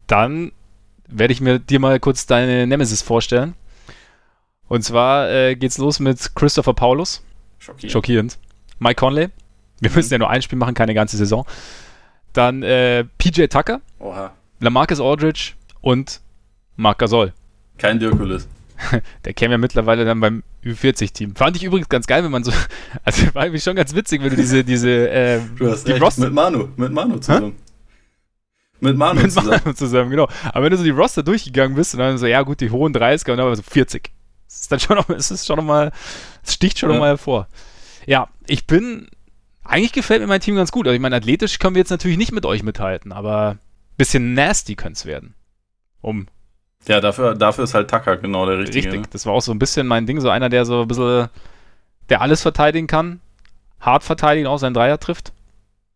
Dann werde ich mir dir mal kurz deine Nemesis vorstellen. Und zwar äh, geht's los mit Christopher Paulus. Schockierend. Schockierend. Mike Conley. Wir mhm. müssen ja nur ein Spiel machen, keine ganze Saison. Dann äh, PJ Tucker. Oha. Lamarcus Aldridge und Marc Gasol. Kein Dirkulis. Der käme ja mittlerweile dann beim Ü40-Team. Fand ich übrigens ganz geil, wenn man so. Also war irgendwie schon ganz witzig, wenn du diese. diese äh, du hast die recht, Roster mit Manu, mit Manu zusammen. Hä? Mit Manu mit zusammen. Manu zusammen, genau. Aber wenn du so die Roster durchgegangen bist und dann so, ja gut, die hohen 30er und dann so 40. Das ist dann schon noch, es ist schon noch mal, es sticht schon ja. noch mal hervor. Ja, ich bin, eigentlich gefällt mir mein Team ganz gut. Also ich meine, athletisch können wir jetzt natürlich nicht mit euch mithalten, aber bisschen nasty könnte es werden. Um. Ja, dafür, dafür ist halt Tucker genau der richtige. Richtig, ne? das war auch so ein bisschen mein Ding, so einer, der so ein bisschen, der alles verteidigen kann, hart verteidigen, auch seinen Dreier trifft.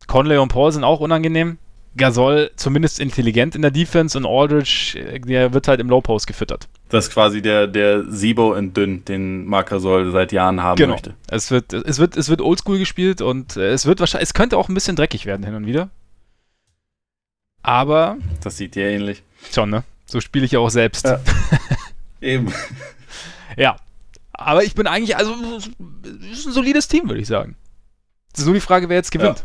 Conley und Paul sind auch unangenehm. Gasol zumindest intelligent in der Defense und Aldridge, der wird halt im Low Post gefüttert. Das ist quasi der, der Sibo in dünn, den Marc Gasol seit Jahren haben genau. möchte. Es wird, es wird, es wird oldschool gespielt und äh, es wird wahrscheinlich, es könnte auch ein bisschen dreckig werden hin und wieder. Aber. Das sieht dir ähnlich. Schon, ne? So spiele ich ja auch selbst. Ja. Eben. ja. Aber ich bin eigentlich, also, es ist ein solides Team, würde ich sagen. Es ist nur die Frage, wer jetzt gewinnt. Ja.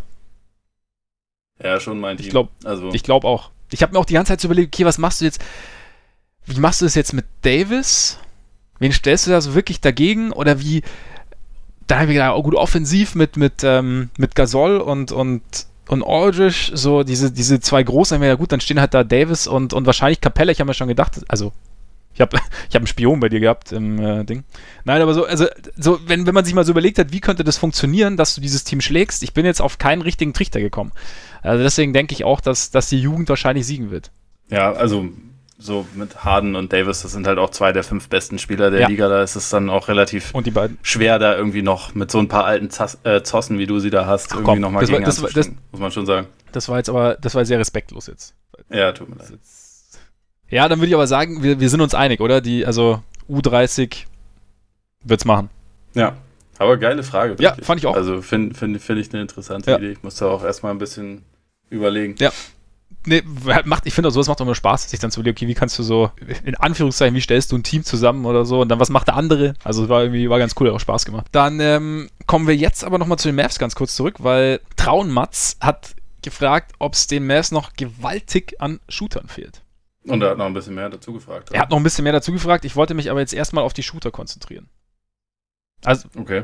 Ja, schon mein Team. Ich glaube also. glaub auch. Ich habe mir auch die ganze Zeit so überlegt, okay, was machst du jetzt? Wie machst du das jetzt mit Davis? Wen stellst du da so wirklich dagegen? Oder wie? Da habe ich gedacht, oh gut, offensiv mit, mit, ähm, mit Gasol und, und, und Aldridge, so diese, diese zwei Großen, ja gut, dann stehen halt da Davis und, und wahrscheinlich Capella. Ich habe mir schon gedacht, also ich habe ich hab einen Spion bei dir gehabt im äh, Ding. Nein, aber so, also, so wenn, wenn man sich mal so überlegt hat, wie könnte das funktionieren, dass du dieses Team schlägst, ich bin jetzt auf keinen richtigen Trichter gekommen. Also deswegen denke ich auch, dass, dass die Jugend wahrscheinlich siegen wird. Ja, also so mit Harden und Davis, das sind halt auch zwei der fünf besten Spieler der ja. Liga. Da ist es dann auch relativ schwer, da irgendwie noch mit so ein paar alten Zas äh, Zossen, wie du sie da hast, Ach, irgendwie nochmal gegen das, das, muss man schon sagen. Das war jetzt aber, das war sehr respektlos jetzt. Ja, tut mir leid. Ja, dann würde ich aber sagen, wir, wir sind uns einig, oder? Die, also U30 wird's machen. Ja, aber geile Frage. Wirklich. Ja, fand ich auch. Also finde find, find ich eine interessante ja. Idee. Ich muss da auch erstmal ein bisschen überlegen. Ja. Nee, macht, ich finde auch sowas macht auch immer Spaß, sich dann zu überlegen, okay, wie kannst du so, in Anführungszeichen, wie stellst du ein Team zusammen oder so und dann was macht der andere? Also es war irgendwie, war ganz cool, hat auch Spaß gemacht. Dann ähm, kommen wir jetzt aber nochmal zu den Mavs ganz kurz zurück, weil Traunmatz hat gefragt, ob es den Mavs noch gewaltig an Shootern fehlt. Und er hat noch ein bisschen mehr dazu gefragt. Er hat noch ein bisschen mehr dazu gefragt. Ich wollte mich aber jetzt erstmal auf die Shooter konzentrieren. Also, okay.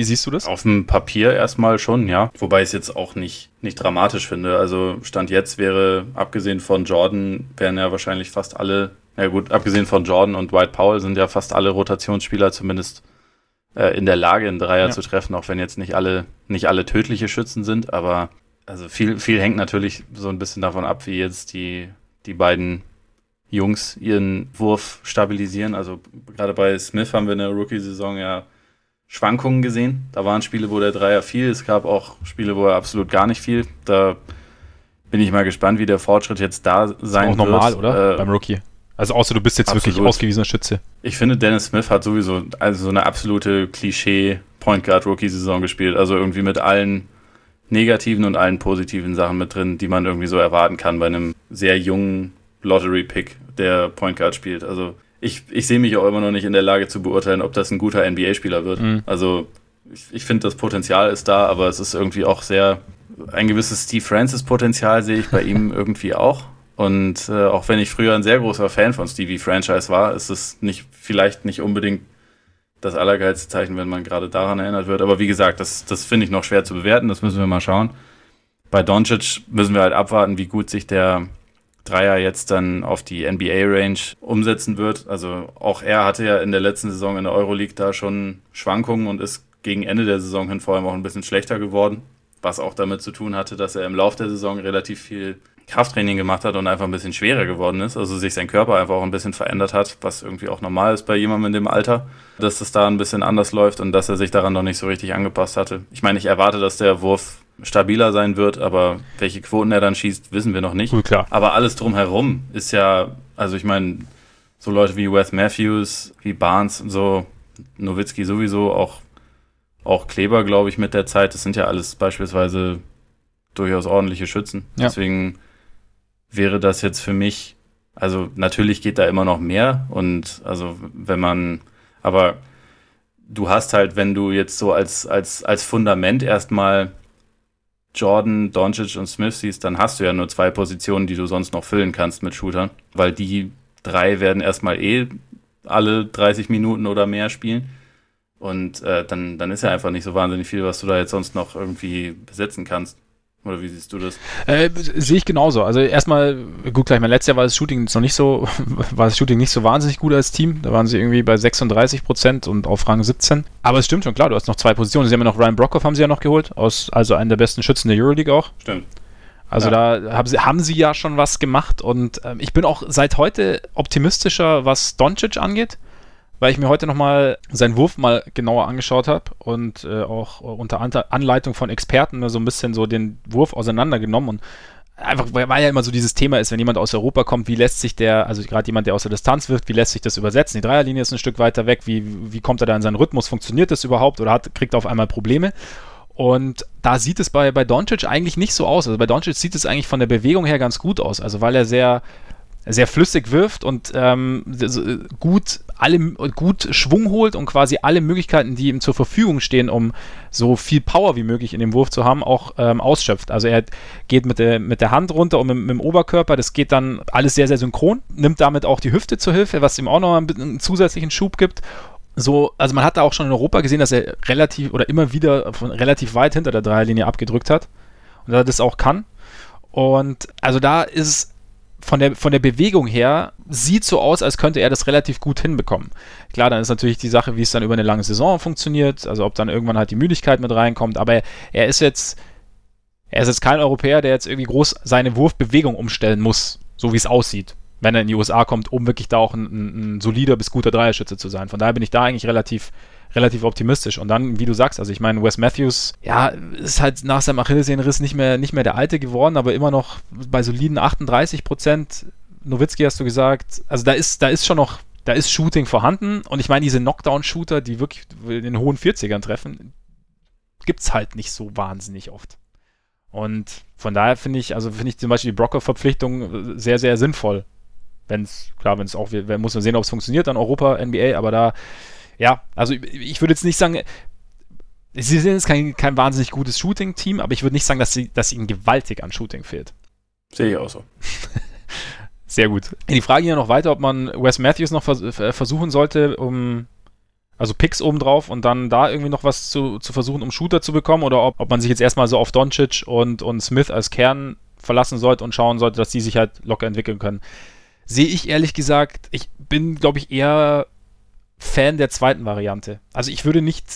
Wie siehst du das? Auf dem Papier erstmal schon, ja. Wobei ich es jetzt auch nicht, nicht dramatisch finde. Also Stand jetzt wäre, abgesehen von Jordan, wären ja wahrscheinlich fast alle, ja gut, abgesehen von Jordan und White Powell sind ja fast alle Rotationsspieler zumindest äh, in der Lage, einen Dreier ja. zu treffen, auch wenn jetzt nicht alle, nicht alle tödliche Schützen sind, aber also viel, viel hängt natürlich so ein bisschen davon ab, wie jetzt die, die beiden Jungs ihren Wurf stabilisieren. Also gerade bei Smith haben wir in der Rookie-Saison ja Schwankungen gesehen. Da waren Spiele, wo der Dreier fiel. Es gab auch Spiele, wo er absolut gar nicht fiel. Da bin ich mal gespannt, wie der Fortschritt jetzt da sein wird. Auch normal, oder? Äh, Beim Rookie. Also außer du bist jetzt absolut. wirklich ausgewiesener Schütze. Ich finde, Dennis Smith hat sowieso also so eine absolute Klischee Point Guard Rookie Saison gespielt. Also irgendwie mit allen negativen und allen positiven Sachen mit drin, die man irgendwie so erwarten kann bei einem sehr jungen Lottery-Pick, der Point Guard spielt. Also ich, ich sehe mich auch immer noch nicht in der Lage zu beurteilen, ob das ein guter NBA-Spieler wird. Mhm. Also ich, ich finde, das Potenzial ist da, aber es ist irgendwie auch sehr, ein gewisses Steve Francis-Potenzial sehe ich bei ihm irgendwie auch. Und äh, auch wenn ich früher ein sehr großer Fan von Stevie Franchise war, ist es nicht, vielleicht nicht unbedingt das allergeilste Zeichen, wenn man gerade daran erinnert wird. Aber wie gesagt, das, das finde ich noch schwer zu bewerten, das müssen wir mal schauen. Bei Doncic müssen wir halt abwarten, wie gut sich der Dreier jetzt dann auf die NBA-Range umsetzen wird. Also auch er hatte ja in der letzten Saison in der Euroleague da schon Schwankungen und ist gegen Ende der Saison hin vor allem auch ein bisschen schlechter geworden, was auch damit zu tun hatte, dass er im Lauf der Saison relativ viel Krafttraining gemacht hat und einfach ein bisschen schwerer geworden ist, also sich sein Körper einfach auch ein bisschen verändert hat, was irgendwie auch normal ist bei jemandem in dem Alter, dass es da ein bisschen anders läuft und dass er sich daran noch nicht so richtig angepasst hatte. Ich meine, ich erwarte, dass der Wurf stabiler sein wird, aber welche Quoten er dann schießt, wissen wir noch nicht. Gut, klar. Aber alles drumherum ist ja, also ich meine, so Leute wie Wes Matthews, wie Barnes und so, Nowitzki sowieso, auch, auch Kleber, glaube ich, mit der Zeit, das sind ja alles beispielsweise durchaus ordentliche Schützen. Ja. Deswegen wäre das jetzt für mich, also natürlich geht da immer noch mehr und also wenn man, aber du hast halt, wenn du jetzt so als, als, als Fundament erstmal Jordan, Doncic und Smith siehst, dann hast du ja nur zwei Positionen, die du sonst noch füllen kannst mit Shootern, weil die drei werden erstmal eh alle 30 Minuten oder mehr spielen. Und äh, dann, dann ist ja einfach nicht so wahnsinnig viel, was du da jetzt sonst noch irgendwie besetzen kannst. Oder wie siehst du das? Äh, sehe ich genauso. Also erstmal, gut, gleich mein letztes Jahr war das Shooting noch nicht so, war das Shooting nicht so wahnsinnig gut als Team. Da waren sie irgendwie bei 36 Prozent und auf Rang 17. Aber es stimmt schon, klar, du hast noch zwei Positionen. Sie haben ja noch Ryan Brockhoff haben sie ja noch geholt, aus, also einen der besten Schützen der Euroleague auch. Stimmt. Also ja. da haben sie, haben sie ja schon was gemacht und ähm, ich bin auch seit heute optimistischer, was Doncic angeht weil ich mir heute nochmal seinen Wurf mal genauer angeschaut habe und äh, auch unter Anleitung von Experten so ein bisschen so den Wurf auseinandergenommen und einfach, weil ja immer so dieses Thema ist, wenn jemand aus Europa kommt, wie lässt sich der, also gerade jemand, der aus der Distanz wirft, wie lässt sich das übersetzen? Die Dreierlinie ist ein Stück weiter weg, wie, wie kommt er da in seinen Rhythmus? Funktioniert das überhaupt oder hat, kriegt er auf einmal Probleme? Und da sieht es bei, bei Doncic eigentlich nicht so aus. Also bei Doncic sieht es eigentlich von der Bewegung her ganz gut aus. Also weil er sehr, sehr flüssig wirft und ähm, gut alle gut Schwung holt und quasi alle Möglichkeiten, die ihm zur Verfügung stehen, um so viel Power wie möglich in dem Wurf zu haben, auch ähm, ausschöpft. Also er geht mit der, mit der Hand runter und mit, mit, dem Oberkörper, das geht dann alles sehr, sehr synchron, nimmt damit auch die Hüfte zur Hilfe, was ihm auch noch einen, einen zusätzlichen Schub gibt so, also man hat da auch schon in Europa gesehen, dass er relativ oder immer wieder von relativ weit hinter der Dreierlinie abgedrückt hat und er das auch kann. Und also da ist es von der, von der Bewegung her sieht so aus, als könnte er das relativ gut hinbekommen. Klar, dann ist natürlich die Sache, wie es dann über eine lange Saison funktioniert, also ob dann irgendwann halt die Müdigkeit mit reinkommt, aber er ist jetzt, er ist jetzt kein Europäer, der jetzt irgendwie groß seine Wurfbewegung umstellen muss, so wie es aussieht, wenn er in die USA kommt, um wirklich da auch ein, ein, ein solider bis guter Dreierschütze zu sein. Von daher bin ich da eigentlich relativ relativ optimistisch. Und dann, wie du sagst, also ich meine, Wes Matthews, ja, ist halt nach seinem Achillessehnenriss nicht mehr, nicht mehr der Alte geworden, aber immer noch bei soliden 38 Prozent. Nowitzki hast du gesagt, also da ist, da ist schon noch, da ist Shooting vorhanden. Und ich meine, diese Knockdown-Shooter, die wirklich in den hohen 40ern treffen, gibt es halt nicht so wahnsinnig oft. Und von daher finde ich, also finde ich zum Beispiel die Brocker-Verpflichtung sehr, sehr sinnvoll. Wenn es, klar, wenn es auch, muss man sehen, ob es funktioniert dann Europa, NBA, aber da ja, also ich würde jetzt nicht sagen, sie sind jetzt kein, kein wahnsinnig gutes Shooting-Team, aber ich würde nicht sagen, dass, sie, dass ihnen gewaltig an Shooting fehlt. Sehe ich auch so. Sehr gut. Die Frage hier noch weiter, ob man Wes Matthews noch vers versuchen sollte, um also Picks obendrauf und dann da irgendwie noch was zu, zu versuchen, um Shooter zu bekommen oder ob, ob man sich jetzt erstmal so auf Doncic und, und Smith als Kern verlassen sollte und schauen sollte, dass die sich halt locker entwickeln können. Sehe ich ehrlich gesagt, ich bin, glaube ich, eher Fan der zweiten Variante. Also ich würde nicht,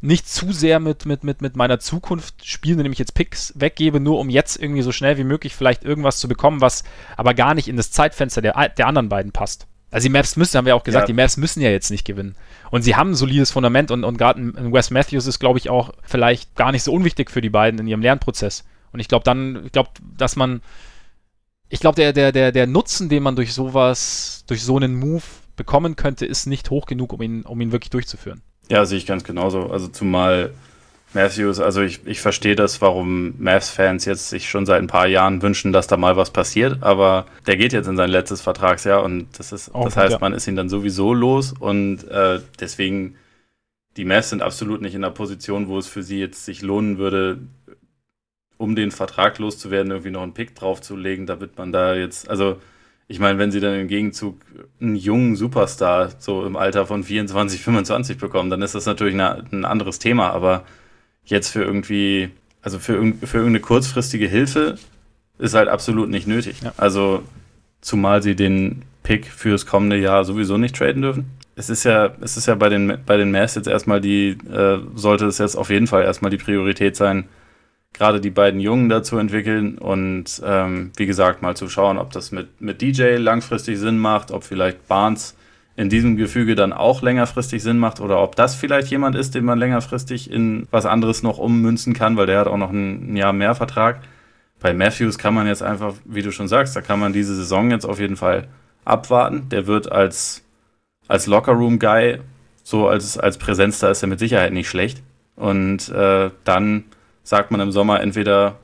nicht zu sehr mit, mit, mit, mit meiner Zukunft spielen, indem ich jetzt Picks weggebe, nur um jetzt irgendwie so schnell wie möglich vielleicht irgendwas zu bekommen, was aber gar nicht in das Zeitfenster der, der anderen beiden passt. Also die Maps müssen, haben wir auch gesagt, ja. die Maps müssen ja jetzt nicht gewinnen. Und sie haben ein solides Fundament und, und gerade ein Wes Matthews ist, glaube ich, auch vielleicht gar nicht so unwichtig für die beiden in ihrem Lernprozess. Und ich glaube dann, ich glaube, dass man, ich glaube, der, der, der, der Nutzen, den man durch sowas, durch so einen Move bekommen könnte, ist nicht hoch genug, um ihn, um ihn wirklich durchzuführen. Ja, sehe ich ganz genauso. Also zumal Matthews, also ich, ich verstehe das, warum Mavs-Fans jetzt sich schon seit ein paar Jahren wünschen, dass da mal was passiert, aber der geht jetzt in sein letztes Vertragsjahr und das ist, oh, das heißt, ja. man ist ihn dann sowieso los und äh, deswegen, die Mavs sind absolut nicht in der Position, wo es für sie jetzt sich lohnen würde, um den Vertrag loszuwerden, irgendwie noch einen Pick draufzulegen, damit man da jetzt, also ich meine, wenn sie dann im Gegenzug einen jungen Superstar so im Alter von 24, 25 bekommen, dann ist das natürlich eine, ein anderes Thema. Aber jetzt für irgendwie, also für, für irgendeine kurzfristige Hilfe ist halt absolut nicht nötig. Ja. Also zumal sie den Pick fürs kommende Jahr sowieso nicht traden dürfen. Es ist ja, es ist ja bei den, bei den Mavs jetzt erstmal die, äh, sollte es jetzt auf jeden Fall erstmal die Priorität sein, gerade die beiden Jungen dazu entwickeln und ähm, wie gesagt mal zu schauen, ob das mit, mit DJ langfristig Sinn macht, ob vielleicht Barnes in diesem Gefüge dann auch längerfristig Sinn macht oder ob das vielleicht jemand ist, den man längerfristig in was anderes noch ummünzen kann, weil der hat auch noch ein Jahr mehr Vertrag. Bei Matthews kann man jetzt einfach, wie du schon sagst, da kann man diese Saison jetzt auf jeden Fall abwarten. Der wird als, als Lockerroom-Guy, so als, als Präsenz, da ist er mit Sicherheit nicht schlecht. Und äh, dann sagt man im Sommer entweder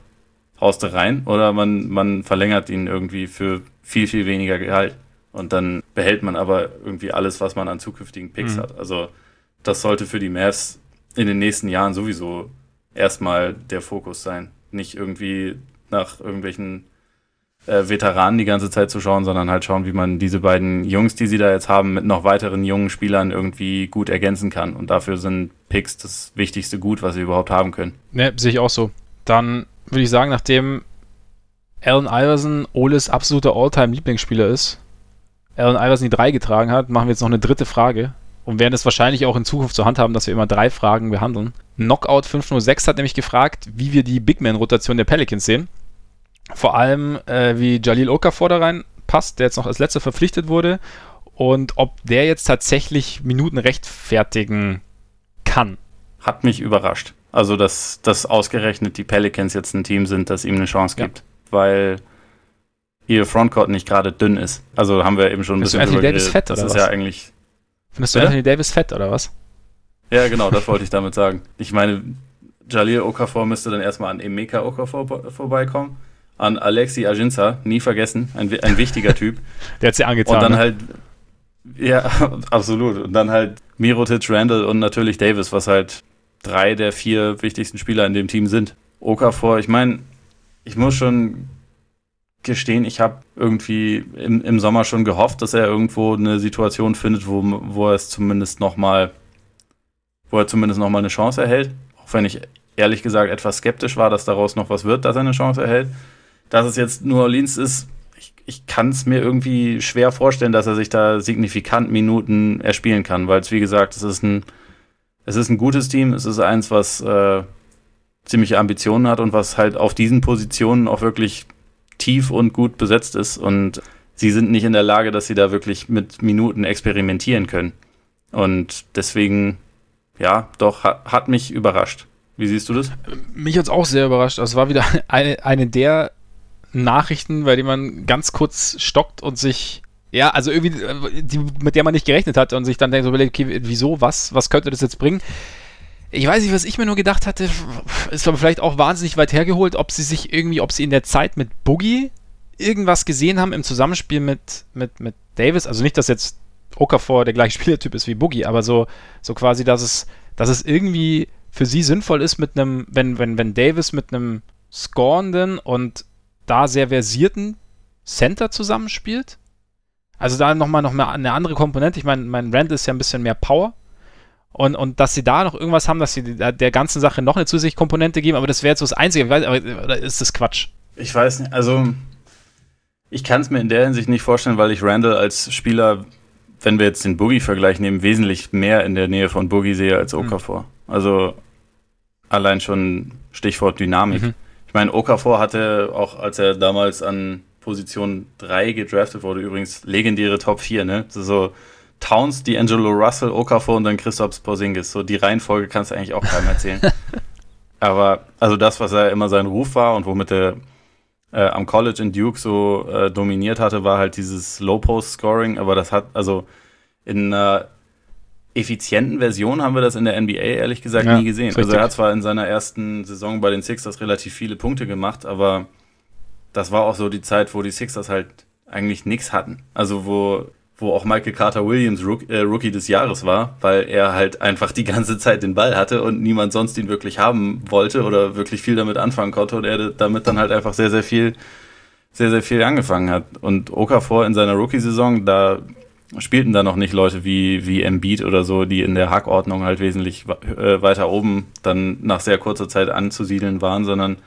haust du rein oder man, man verlängert ihn irgendwie für viel, viel weniger Gehalt. Und dann behält man aber irgendwie alles, was man an zukünftigen Picks mhm. hat. Also das sollte für die Mavs in den nächsten Jahren sowieso erstmal der Fokus sein. Nicht irgendwie nach irgendwelchen äh, Veteranen die ganze Zeit zu schauen, sondern halt schauen, wie man diese beiden Jungs, die sie da jetzt haben, mit noch weiteren jungen Spielern irgendwie gut ergänzen kann. Und dafür sind Picks das wichtigste Gut, was sie überhaupt haben können. Ne, sehe ich auch so. Dann würde ich sagen, nachdem Allen Iverson Oles absoluter All-Time-Lieblingsspieler ist, Allen Iverson die drei getragen hat, machen wir jetzt noch eine dritte Frage und werden es wahrscheinlich auch in Zukunft zur Hand haben, dass wir immer drei Fragen behandeln. Knockout 506 hat nämlich gefragt, wie wir die Big Man-Rotation der Pelicans sehen. Vor allem, äh, wie Jalil Okafor da rein passt, der jetzt noch als letzter verpflichtet wurde und ob der jetzt tatsächlich Minuten rechtfertigen kann. Hat mich überrascht. Also, dass, dass ausgerechnet die Pelicans jetzt ein Team sind, das ihm eine Chance gibt. Ja. Weil ihr Frontcourt nicht gerade dünn ist. Also haben wir eben schon ein Findest bisschen. Anthony Davis fett, das oder ist was? ja eigentlich. Findest du ja? Anthony Davis fett, oder was? Ja, genau, das wollte ich damit sagen. Ich meine, Jalil Okafor müsste dann erstmal an Emeka Okafor vorbeikommen. An Alexi Ajinza, nie vergessen, ein, ein wichtiger Typ. Der hat sie angetan. Und dann ne? halt, ja, absolut. Und dann halt Mirotic, Randall und natürlich Davis, was halt drei der vier wichtigsten Spieler in dem Team sind. Okafor, ich meine, ich muss schon gestehen, ich habe irgendwie im, im Sommer schon gehofft, dass er irgendwo eine Situation findet, wo, wo er es zumindest nochmal, wo er zumindest noch mal eine Chance erhält. Auch wenn ich ehrlich gesagt etwas skeptisch war, dass daraus noch was wird, dass er eine Chance erhält. Dass es jetzt New Orleans ist, ich, ich kann es mir irgendwie schwer vorstellen, dass er sich da signifikant Minuten erspielen kann, weil es, wie gesagt, es ist ein, es ist ein gutes Team, es ist eins, was äh, ziemliche Ambitionen hat und was halt auf diesen Positionen auch wirklich tief und gut besetzt ist und sie sind nicht in der Lage, dass sie da wirklich mit Minuten experimentieren können. Und deswegen, ja, doch, hat, mich überrascht. Wie siehst du das? Mich hat es auch sehr überrascht. Das war wieder eine, eine der Nachrichten, bei denen man ganz kurz stockt und sich, ja, also irgendwie, die, mit der man nicht gerechnet hat und sich dann denkt, okay, wieso, was, was könnte das jetzt bringen? Ich weiß nicht, was ich mir nur gedacht hatte, ist aber vielleicht auch wahnsinnig weit hergeholt, ob sie sich irgendwie, ob sie in der Zeit mit Boogie irgendwas gesehen haben im Zusammenspiel mit, mit, mit Davis. Also nicht, dass jetzt Okafor der gleiche Spielertyp ist wie Boogie, aber so, so quasi, dass es, dass es irgendwie für sie sinnvoll ist, mit einem, wenn, wenn, wenn Davis mit einem scorenden und da sehr versierten Center zusammenspielt. Also da nochmal noch mal eine andere Komponente. Ich meine, mein Rand ist ja ein bisschen mehr Power. Und, und dass sie da noch irgendwas haben, dass sie der ganzen Sache noch eine zusätzliche Komponente geben, aber das wäre jetzt so das Einzige. Weiß, aber, oder ist das Quatsch? Ich weiß nicht. Also, ich kann es mir in der Hinsicht nicht vorstellen, weil ich Randall als Spieler, wenn wir jetzt den Boogie-Vergleich nehmen, wesentlich mehr in der Nähe von Boogie sehe als Okafor. Mhm. Also, allein schon Stichwort Dynamik. Mhm. Ich meine, Okafor hatte auch, als er damals an Position 3 gedraftet wurde, übrigens legendäre Top 4, ne? So Towns, D'Angelo Russell, Okafor und dann Christoph Porzingis. So die Reihenfolge kannst du eigentlich auch keinem erzählen. Aber also das, was er immer sein Ruf war und womit er äh, am College in Duke so äh, dominiert hatte, war halt dieses Low-Post-Scoring. Aber das hat, also in einer effizienten Version haben wir das in der NBA ehrlich gesagt ja, nie gesehen. Also er hat zwar in seiner ersten Saison bei den Sixers relativ viele Punkte gemacht, aber das war auch so die Zeit, wo die Sixers halt eigentlich nichts hatten. Also wo wo auch Michael Carter Williams Rook, äh, Rookie des Jahres war, weil er halt einfach die ganze Zeit den Ball hatte und niemand sonst ihn wirklich haben wollte oder wirklich viel damit anfangen konnte und er damit dann halt einfach sehr, sehr viel, sehr, sehr viel angefangen hat. Und Okafor in seiner Rookie-Saison, da spielten da noch nicht Leute wie, wie Embiid oder so, die in der Hackordnung halt wesentlich äh, weiter oben dann nach sehr kurzer Zeit anzusiedeln waren, sondern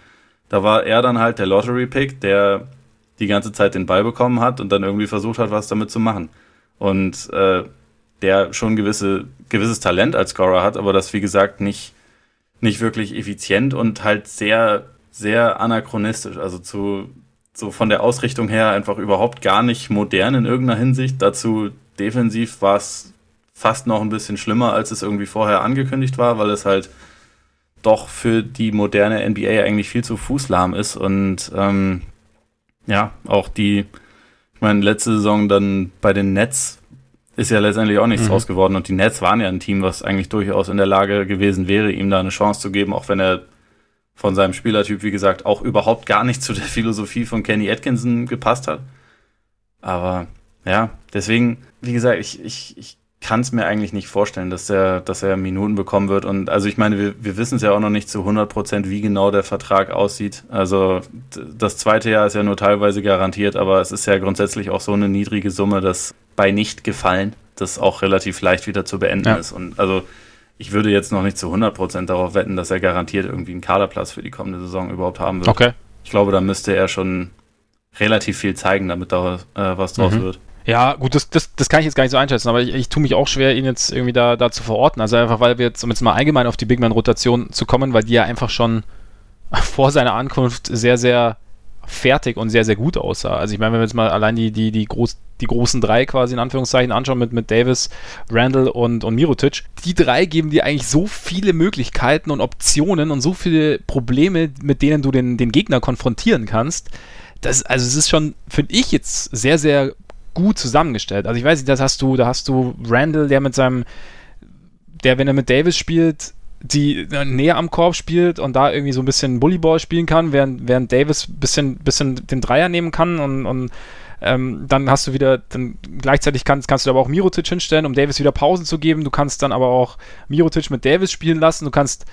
da war er dann halt der Lottery-Pick, der die ganze Zeit den Ball bekommen hat und dann irgendwie versucht hat, was damit zu machen und äh, der schon gewisse, gewisses Talent als Scorer hat, aber das, wie gesagt, nicht, nicht wirklich effizient und halt sehr, sehr anachronistisch. Also zu, so von der Ausrichtung her einfach überhaupt gar nicht modern in irgendeiner Hinsicht. Dazu defensiv war es fast noch ein bisschen schlimmer, als es irgendwie vorher angekündigt war, weil es halt doch für die moderne NBA eigentlich viel zu fußlahm ist und ähm, ja, auch die, ich meine, letzte Saison dann bei den Nets ist ja letztendlich auch nichts mhm. geworden und die Nets waren ja ein Team, was eigentlich durchaus in der Lage gewesen wäre, ihm da eine Chance zu geben, auch wenn er von seinem Spielertyp, wie gesagt, auch überhaupt gar nicht zu der Philosophie von Kenny Atkinson gepasst hat. Aber ja, deswegen, wie gesagt, ich, ich, ich kann es mir eigentlich nicht vorstellen, dass er, dass er Minuten bekommen wird. Und also ich meine, wir, wir wissen es ja auch noch nicht zu 100 Prozent, wie genau der Vertrag aussieht. Also das zweite Jahr ist ja nur teilweise garantiert, aber es ist ja grundsätzlich auch so eine niedrige Summe, dass bei nicht gefallen das auch relativ leicht wieder zu beenden ja. ist. Und also ich würde jetzt noch nicht zu 100 Prozent darauf wetten, dass er garantiert irgendwie einen Kaderplatz für die kommende Saison überhaupt haben wird. Okay. Ich glaube, da müsste er schon relativ viel zeigen, damit da äh, was draus mhm. wird. Ja, gut, das, das, das kann ich jetzt gar nicht so einschätzen, aber ich, ich tue mich auch schwer, ihn jetzt irgendwie da, da zu verorten. Also einfach, weil wir jetzt, um jetzt mal allgemein auf die Big Man-Rotation zu kommen, weil die ja einfach schon vor seiner Ankunft sehr, sehr fertig und sehr, sehr gut aussah. Also ich meine, wenn wir jetzt mal allein die, die, die, groß, die großen drei quasi in Anführungszeichen anschauen mit, mit Davis, Randall und, und Mirotic, die drei geben dir eigentlich so viele Möglichkeiten und Optionen und so viele Probleme, mit denen du den, den Gegner konfrontieren kannst. Das, also es ist schon, finde ich jetzt sehr, sehr gut zusammengestellt. Also ich weiß nicht, das hast du, da hast du Randall, der mit seinem, der, wenn er mit Davis spielt, die näher am Korb spielt und da irgendwie so ein bisschen Bullyball spielen kann, während, während Davis ein bisschen, bisschen den Dreier nehmen kann und, und ähm, dann hast du wieder, dann gleichzeitig kannst, kannst du aber auch Mirotic hinstellen, um Davis wieder Pausen zu geben. Du kannst dann aber auch Mirotic mit Davis spielen lassen. Du kannst,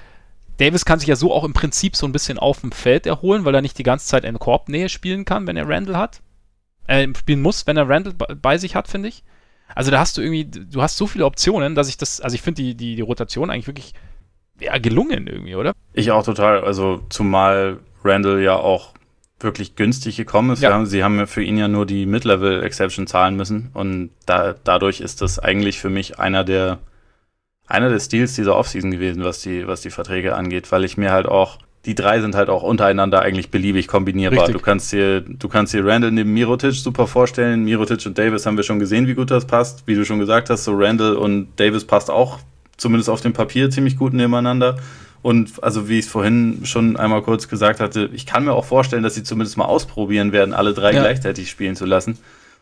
Davis kann sich ja so auch im Prinzip so ein bisschen auf dem Feld erholen, weil er nicht die ganze Zeit in Korbnähe spielen kann, wenn er Randall hat äh, spielen muss, wenn er Randall bei sich hat, finde ich. Also da hast du irgendwie, du hast so viele Optionen, dass ich das, also ich finde die, die, die Rotation eigentlich wirklich ja, gelungen irgendwie, oder? Ich auch total. Also zumal Randall ja auch wirklich günstig gekommen ist. Ja. Sie haben ja für ihn ja nur die Mid-Level-Exception zahlen müssen und da, dadurch ist das eigentlich für mich einer der einer der Steals dieser Offseason gewesen, was die, was die Verträge angeht, weil ich mir halt auch die drei sind halt auch untereinander eigentlich beliebig kombinierbar. Richtig. Du kannst dir, du kannst dir Randall neben Mirotic super vorstellen. Mirotic und Davis haben wir schon gesehen, wie gut das passt. Wie du schon gesagt hast, so Randall und Davis passt auch zumindest auf dem Papier ziemlich gut nebeneinander. Und also wie ich es vorhin schon einmal kurz gesagt hatte, ich kann mir auch vorstellen, dass sie zumindest mal ausprobieren werden, alle drei ja. gleichzeitig spielen zu lassen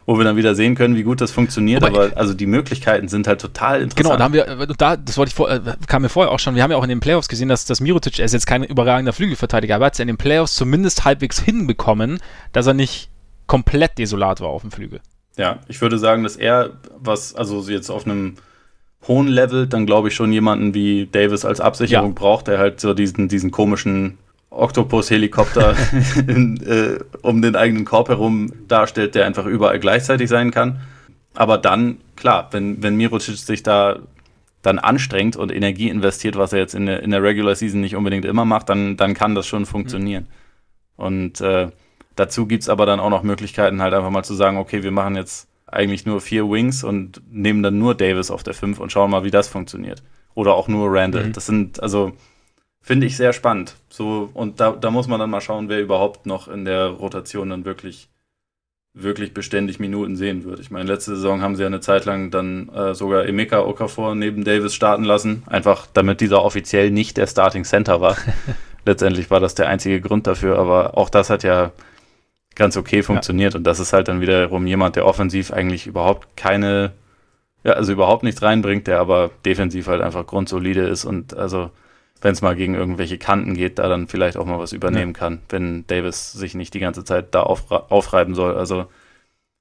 wo wir dann wieder sehen können, wie gut das funktioniert. Wobei, aber also die Möglichkeiten sind halt total interessant. Genau, da haben wir, äh, da, das wollte ich vor, äh, kam mir vorher auch schon, wir haben ja auch in den Playoffs gesehen, dass das Mirotic, er ist jetzt kein überragender Flügelverteidiger, aber er hat es in den Playoffs zumindest halbwegs hinbekommen, dass er nicht komplett desolat war auf dem Flügel. Ja, ich würde sagen, dass er was, also jetzt auf einem hohen Level, dann glaube ich schon jemanden wie Davis als Absicherung ja. braucht, der halt so diesen, diesen komischen Oktopus-Helikopter äh, um den eigenen Korb herum darstellt, der einfach überall gleichzeitig sein kann. Aber dann, klar, wenn, wenn Mirotic sich da dann anstrengt und Energie investiert, was er jetzt in der, in der Regular Season nicht unbedingt immer macht, dann, dann kann das schon funktionieren. Mhm. Und äh, dazu gibt es aber dann auch noch Möglichkeiten, halt einfach mal zu sagen, okay, wir machen jetzt eigentlich nur vier Wings und nehmen dann nur Davis auf der 5 und schauen mal, wie das funktioniert. Oder auch nur Randall. Mhm. Das sind, also Finde ich sehr spannend. So, und da, da muss man dann mal schauen, wer überhaupt noch in der Rotation dann wirklich, wirklich beständig Minuten sehen wird. Ich meine, letzte Saison haben sie ja eine Zeit lang dann äh, sogar Emeka Okafor neben Davis starten lassen, einfach damit dieser offiziell nicht der Starting Center war. Letztendlich war das der einzige Grund dafür, aber auch das hat ja ganz okay funktioniert ja. und das ist halt dann wiederum jemand, der offensiv eigentlich überhaupt keine, ja, also überhaupt nichts reinbringt, der aber defensiv halt einfach grundsolide ist und also wenn es mal gegen irgendwelche Kanten geht, da dann vielleicht auch mal was übernehmen ja. kann, wenn Davis sich nicht die ganze Zeit da aufreiben soll. Also,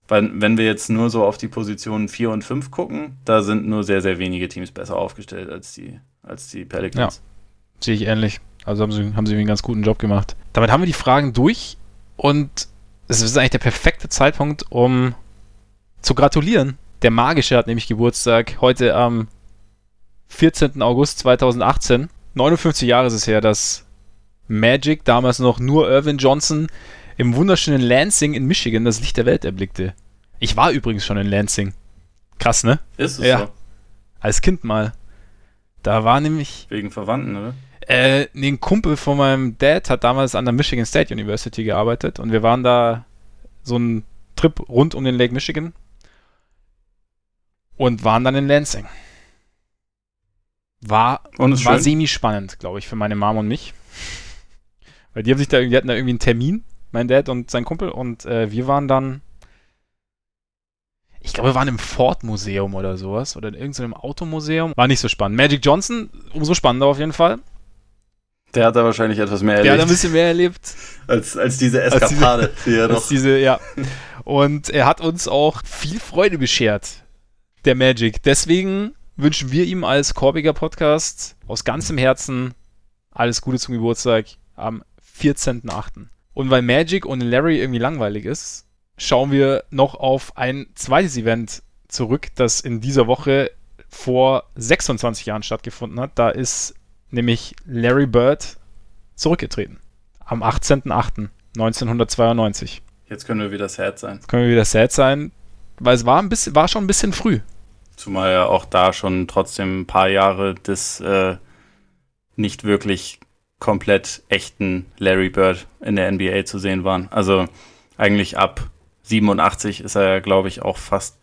weil, wenn wir jetzt nur so auf die Positionen 4 und 5 gucken, da sind nur sehr, sehr wenige Teams besser aufgestellt als die, als die Pelicans. Ja, sehe ich ähnlich. Also haben sie, haben sie einen ganz guten Job gemacht. Damit haben wir die Fragen durch und es ist eigentlich der perfekte Zeitpunkt, um zu gratulieren. Der Magische hat nämlich Geburtstag heute am 14. August 2018. 59 Jahre ist es her, dass Magic, damals noch nur Irvin Johnson, im wunderschönen Lansing in Michigan das Licht der Welt erblickte. Ich war übrigens schon in Lansing. Krass, ne? Ist es ja. so? Als Kind mal. Da war nämlich. Wegen Verwandten, oder? Äh, nee, ein Kumpel von meinem Dad hat damals an der Michigan State University gearbeitet und wir waren da so einen Trip rund um den Lake Michigan und waren dann in Lansing. War, war semi-spannend, glaube ich, für meine Mom und mich. Weil die haben sich da, die hatten da irgendwie einen Termin, mein Dad und sein Kumpel, und äh, wir waren dann, ich glaube, wir waren im Ford-Museum oder sowas, oder in irgendeinem Automuseum. War nicht so spannend. Magic Johnson, umso spannender auf jeden Fall. Der hat da wahrscheinlich etwas mehr erlebt. Der hat ein bisschen mehr erlebt. Als, als diese Eskapade. Als diese, die als diese, ja. Und er hat uns auch viel Freude beschert, der Magic. Deswegen wünschen wir ihm als Korbiger Podcast aus ganzem Herzen alles Gute zum Geburtstag am 14.8. Und weil Magic ohne Larry irgendwie langweilig ist, schauen wir noch auf ein zweites Event zurück, das in dieser Woche vor 26 Jahren stattgefunden hat. Da ist nämlich Larry Bird zurückgetreten. Am 18.08.1992. Jetzt können wir wieder sad sein. Jetzt können wir wieder sad sein, weil es war, ein bisschen, war schon ein bisschen früh. Zumal ja auch da schon trotzdem ein paar Jahre des äh, nicht wirklich komplett echten Larry Bird in der NBA zu sehen waren. Also eigentlich ab 87 ist er ja, glaube ich, auch fast,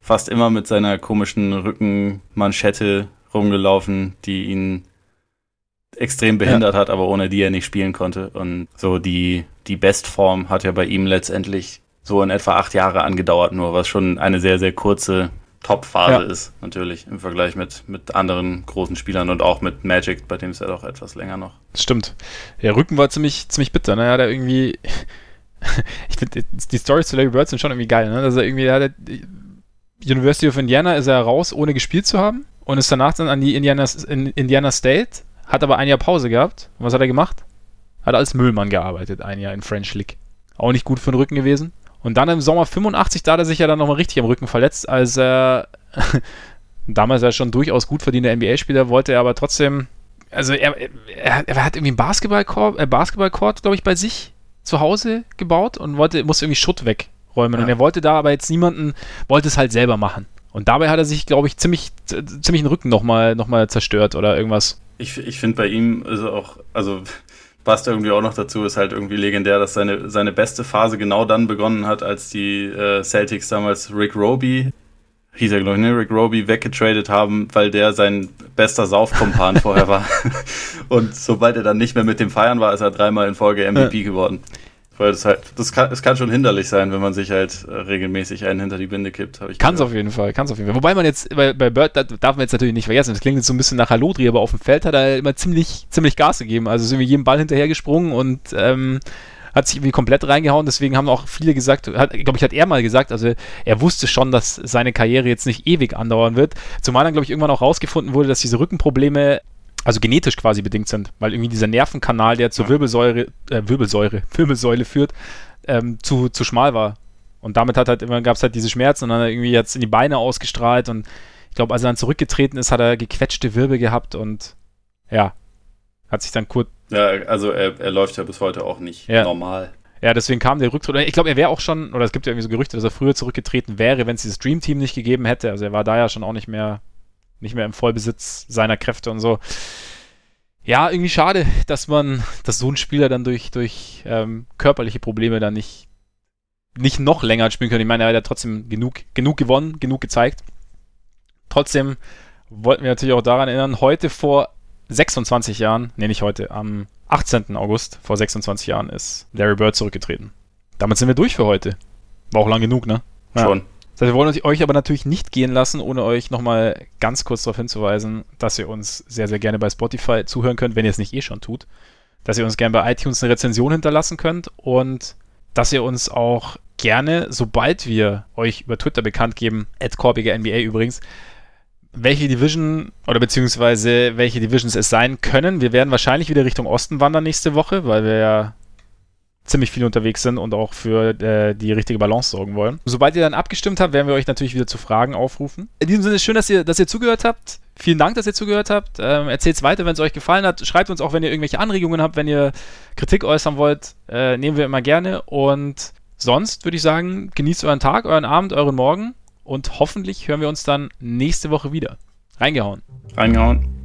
fast immer mit seiner komischen Rückenmanschette rumgelaufen, die ihn extrem behindert ja. hat, aber ohne die er nicht spielen konnte. Und so die, die Bestform hat ja bei ihm letztendlich so in etwa acht Jahre angedauert, nur was schon eine sehr, sehr kurze Top-Phase ja. ist, natürlich, im Vergleich mit, mit anderen großen Spielern und auch mit Magic, bei dem ist er doch etwas länger noch. Stimmt. Der Rücken war ziemlich, ziemlich bitter, ne? Er hat irgendwie. ich finde, die Stories zu Larry Bird sind schon irgendwie geil, ne? Dass er irgendwie, er hat, University of Indiana ist er raus, ohne gespielt zu haben und ist danach dann an die Indiana, in Indiana State, hat aber ein Jahr Pause gehabt. Und was hat er gemacht? Hat als Müllmann gearbeitet, ein Jahr in French League. Auch nicht gut für den Rücken gewesen. Und dann im Sommer 85, da hat er sich ja dann nochmal richtig am Rücken verletzt, als er damals ja schon durchaus gut verdienter NBA-Spieler, wollte er aber trotzdem, also er, er, er hat irgendwie einen Basketballcourt, äh, Basketballcourt, glaube ich, bei sich zu Hause gebaut und wollte, musste irgendwie Schutt wegräumen. Ja. Und er wollte da aber jetzt niemanden, wollte es halt selber machen. Und dabei hat er sich, glaube ich, ziemlich, ziemlich den Rücken nochmal noch mal zerstört oder irgendwas. Ich, ich finde bei ihm ist auch, also passt irgendwie auch noch dazu, ist halt irgendwie legendär, dass seine, seine beste Phase genau dann begonnen hat, als die äh, Celtics damals Rick Roby, hieß er glaube ich, ne, Rick Roby weggetradet haben, weil der sein bester Saufkumpan vorher war. Und sobald er dann nicht mehr mit dem Feiern war, ist er dreimal in Folge MVP geworden. Weil das halt, das kann, das kann schon hinderlich sein, wenn man sich halt äh, regelmäßig einen hinter die Binde kippt, habe ich Kann es auf jeden Fall, kann es auf jeden Fall. Wobei man jetzt, bei, bei Bird, das darf man jetzt natürlich nicht vergessen, das klingt jetzt so ein bisschen nach Halodri, aber auf dem Feld hat er immer ziemlich, ziemlich Gas gegeben. Also ist irgendwie jedem Ball hinterhergesprungen und ähm, hat sich irgendwie komplett reingehauen. Deswegen haben auch viele gesagt, glaube ich, hat er mal gesagt, also er wusste schon, dass seine Karriere jetzt nicht ewig andauern wird. Zumal dann, glaube ich, irgendwann auch rausgefunden wurde, dass diese Rückenprobleme also genetisch quasi bedingt sind, weil irgendwie dieser Nervenkanal, der zur Wirbelsäure, äh, Wirbelsäure, Wirbelsäule führt, ähm, zu, zu schmal war. Und damit hat halt immer, gab es halt diese Schmerzen und dann hat er irgendwie jetzt in die Beine ausgestrahlt und ich glaube, als er dann zurückgetreten ist, hat er gequetschte Wirbel gehabt und ja, hat sich dann kurz. Ja, also er, er läuft ja bis heute auch nicht ja. normal. Ja, deswegen kam der Rücktritt. Ich glaube, er wäre auch schon, oder es gibt ja irgendwie so Gerüchte, dass er früher zurückgetreten wäre, wenn es dieses Dream Team nicht gegeben hätte. Also er war da ja schon auch nicht mehr nicht mehr im Vollbesitz seiner Kräfte und so. Ja, irgendwie schade, dass man, dass so ein Spieler dann durch, durch ähm, körperliche Probleme dann nicht, nicht noch länger spielen können. Ich meine, er hat ja trotzdem genug, genug gewonnen, genug gezeigt. Trotzdem wollten wir natürlich auch daran erinnern, heute vor 26 Jahren, nee, nicht heute, am 18. August vor 26 Jahren ist Larry Bird zurückgetreten. Damit sind wir durch für heute. War auch lang genug, ne? Ja. Schon. Das heißt, wir wollen euch aber natürlich nicht gehen lassen, ohne euch nochmal ganz kurz darauf hinzuweisen, dass ihr uns sehr, sehr gerne bei Spotify zuhören könnt, wenn ihr es nicht eh schon tut. Dass ihr uns gerne bei iTunes eine Rezension hinterlassen könnt und dass ihr uns auch gerne, sobald wir euch über Twitter bekannt geben, at NBA übrigens, welche Division oder beziehungsweise welche Divisions es sein können. Wir werden wahrscheinlich wieder Richtung Osten wandern nächste Woche, weil wir ja ziemlich viel unterwegs sind und auch für äh, die richtige Balance sorgen wollen. Sobald ihr dann abgestimmt habt, werden wir euch natürlich wieder zu Fragen aufrufen. In diesem Sinne schön, dass ihr, dass ihr zugehört habt. Vielen Dank, dass ihr zugehört habt. Ähm, Erzählt es weiter, wenn es euch gefallen hat. Schreibt uns auch, wenn ihr irgendwelche Anregungen habt, wenn ihr Kritik äußern wollt. Äh, nehmen wir immer gerne. Und sonst würde ich sagen, genießt euren Tag, euren Abend, euren Morgen und hoffentlich hören wir uns dann nächste Woche wieder. Reingehauen. Reingehauen.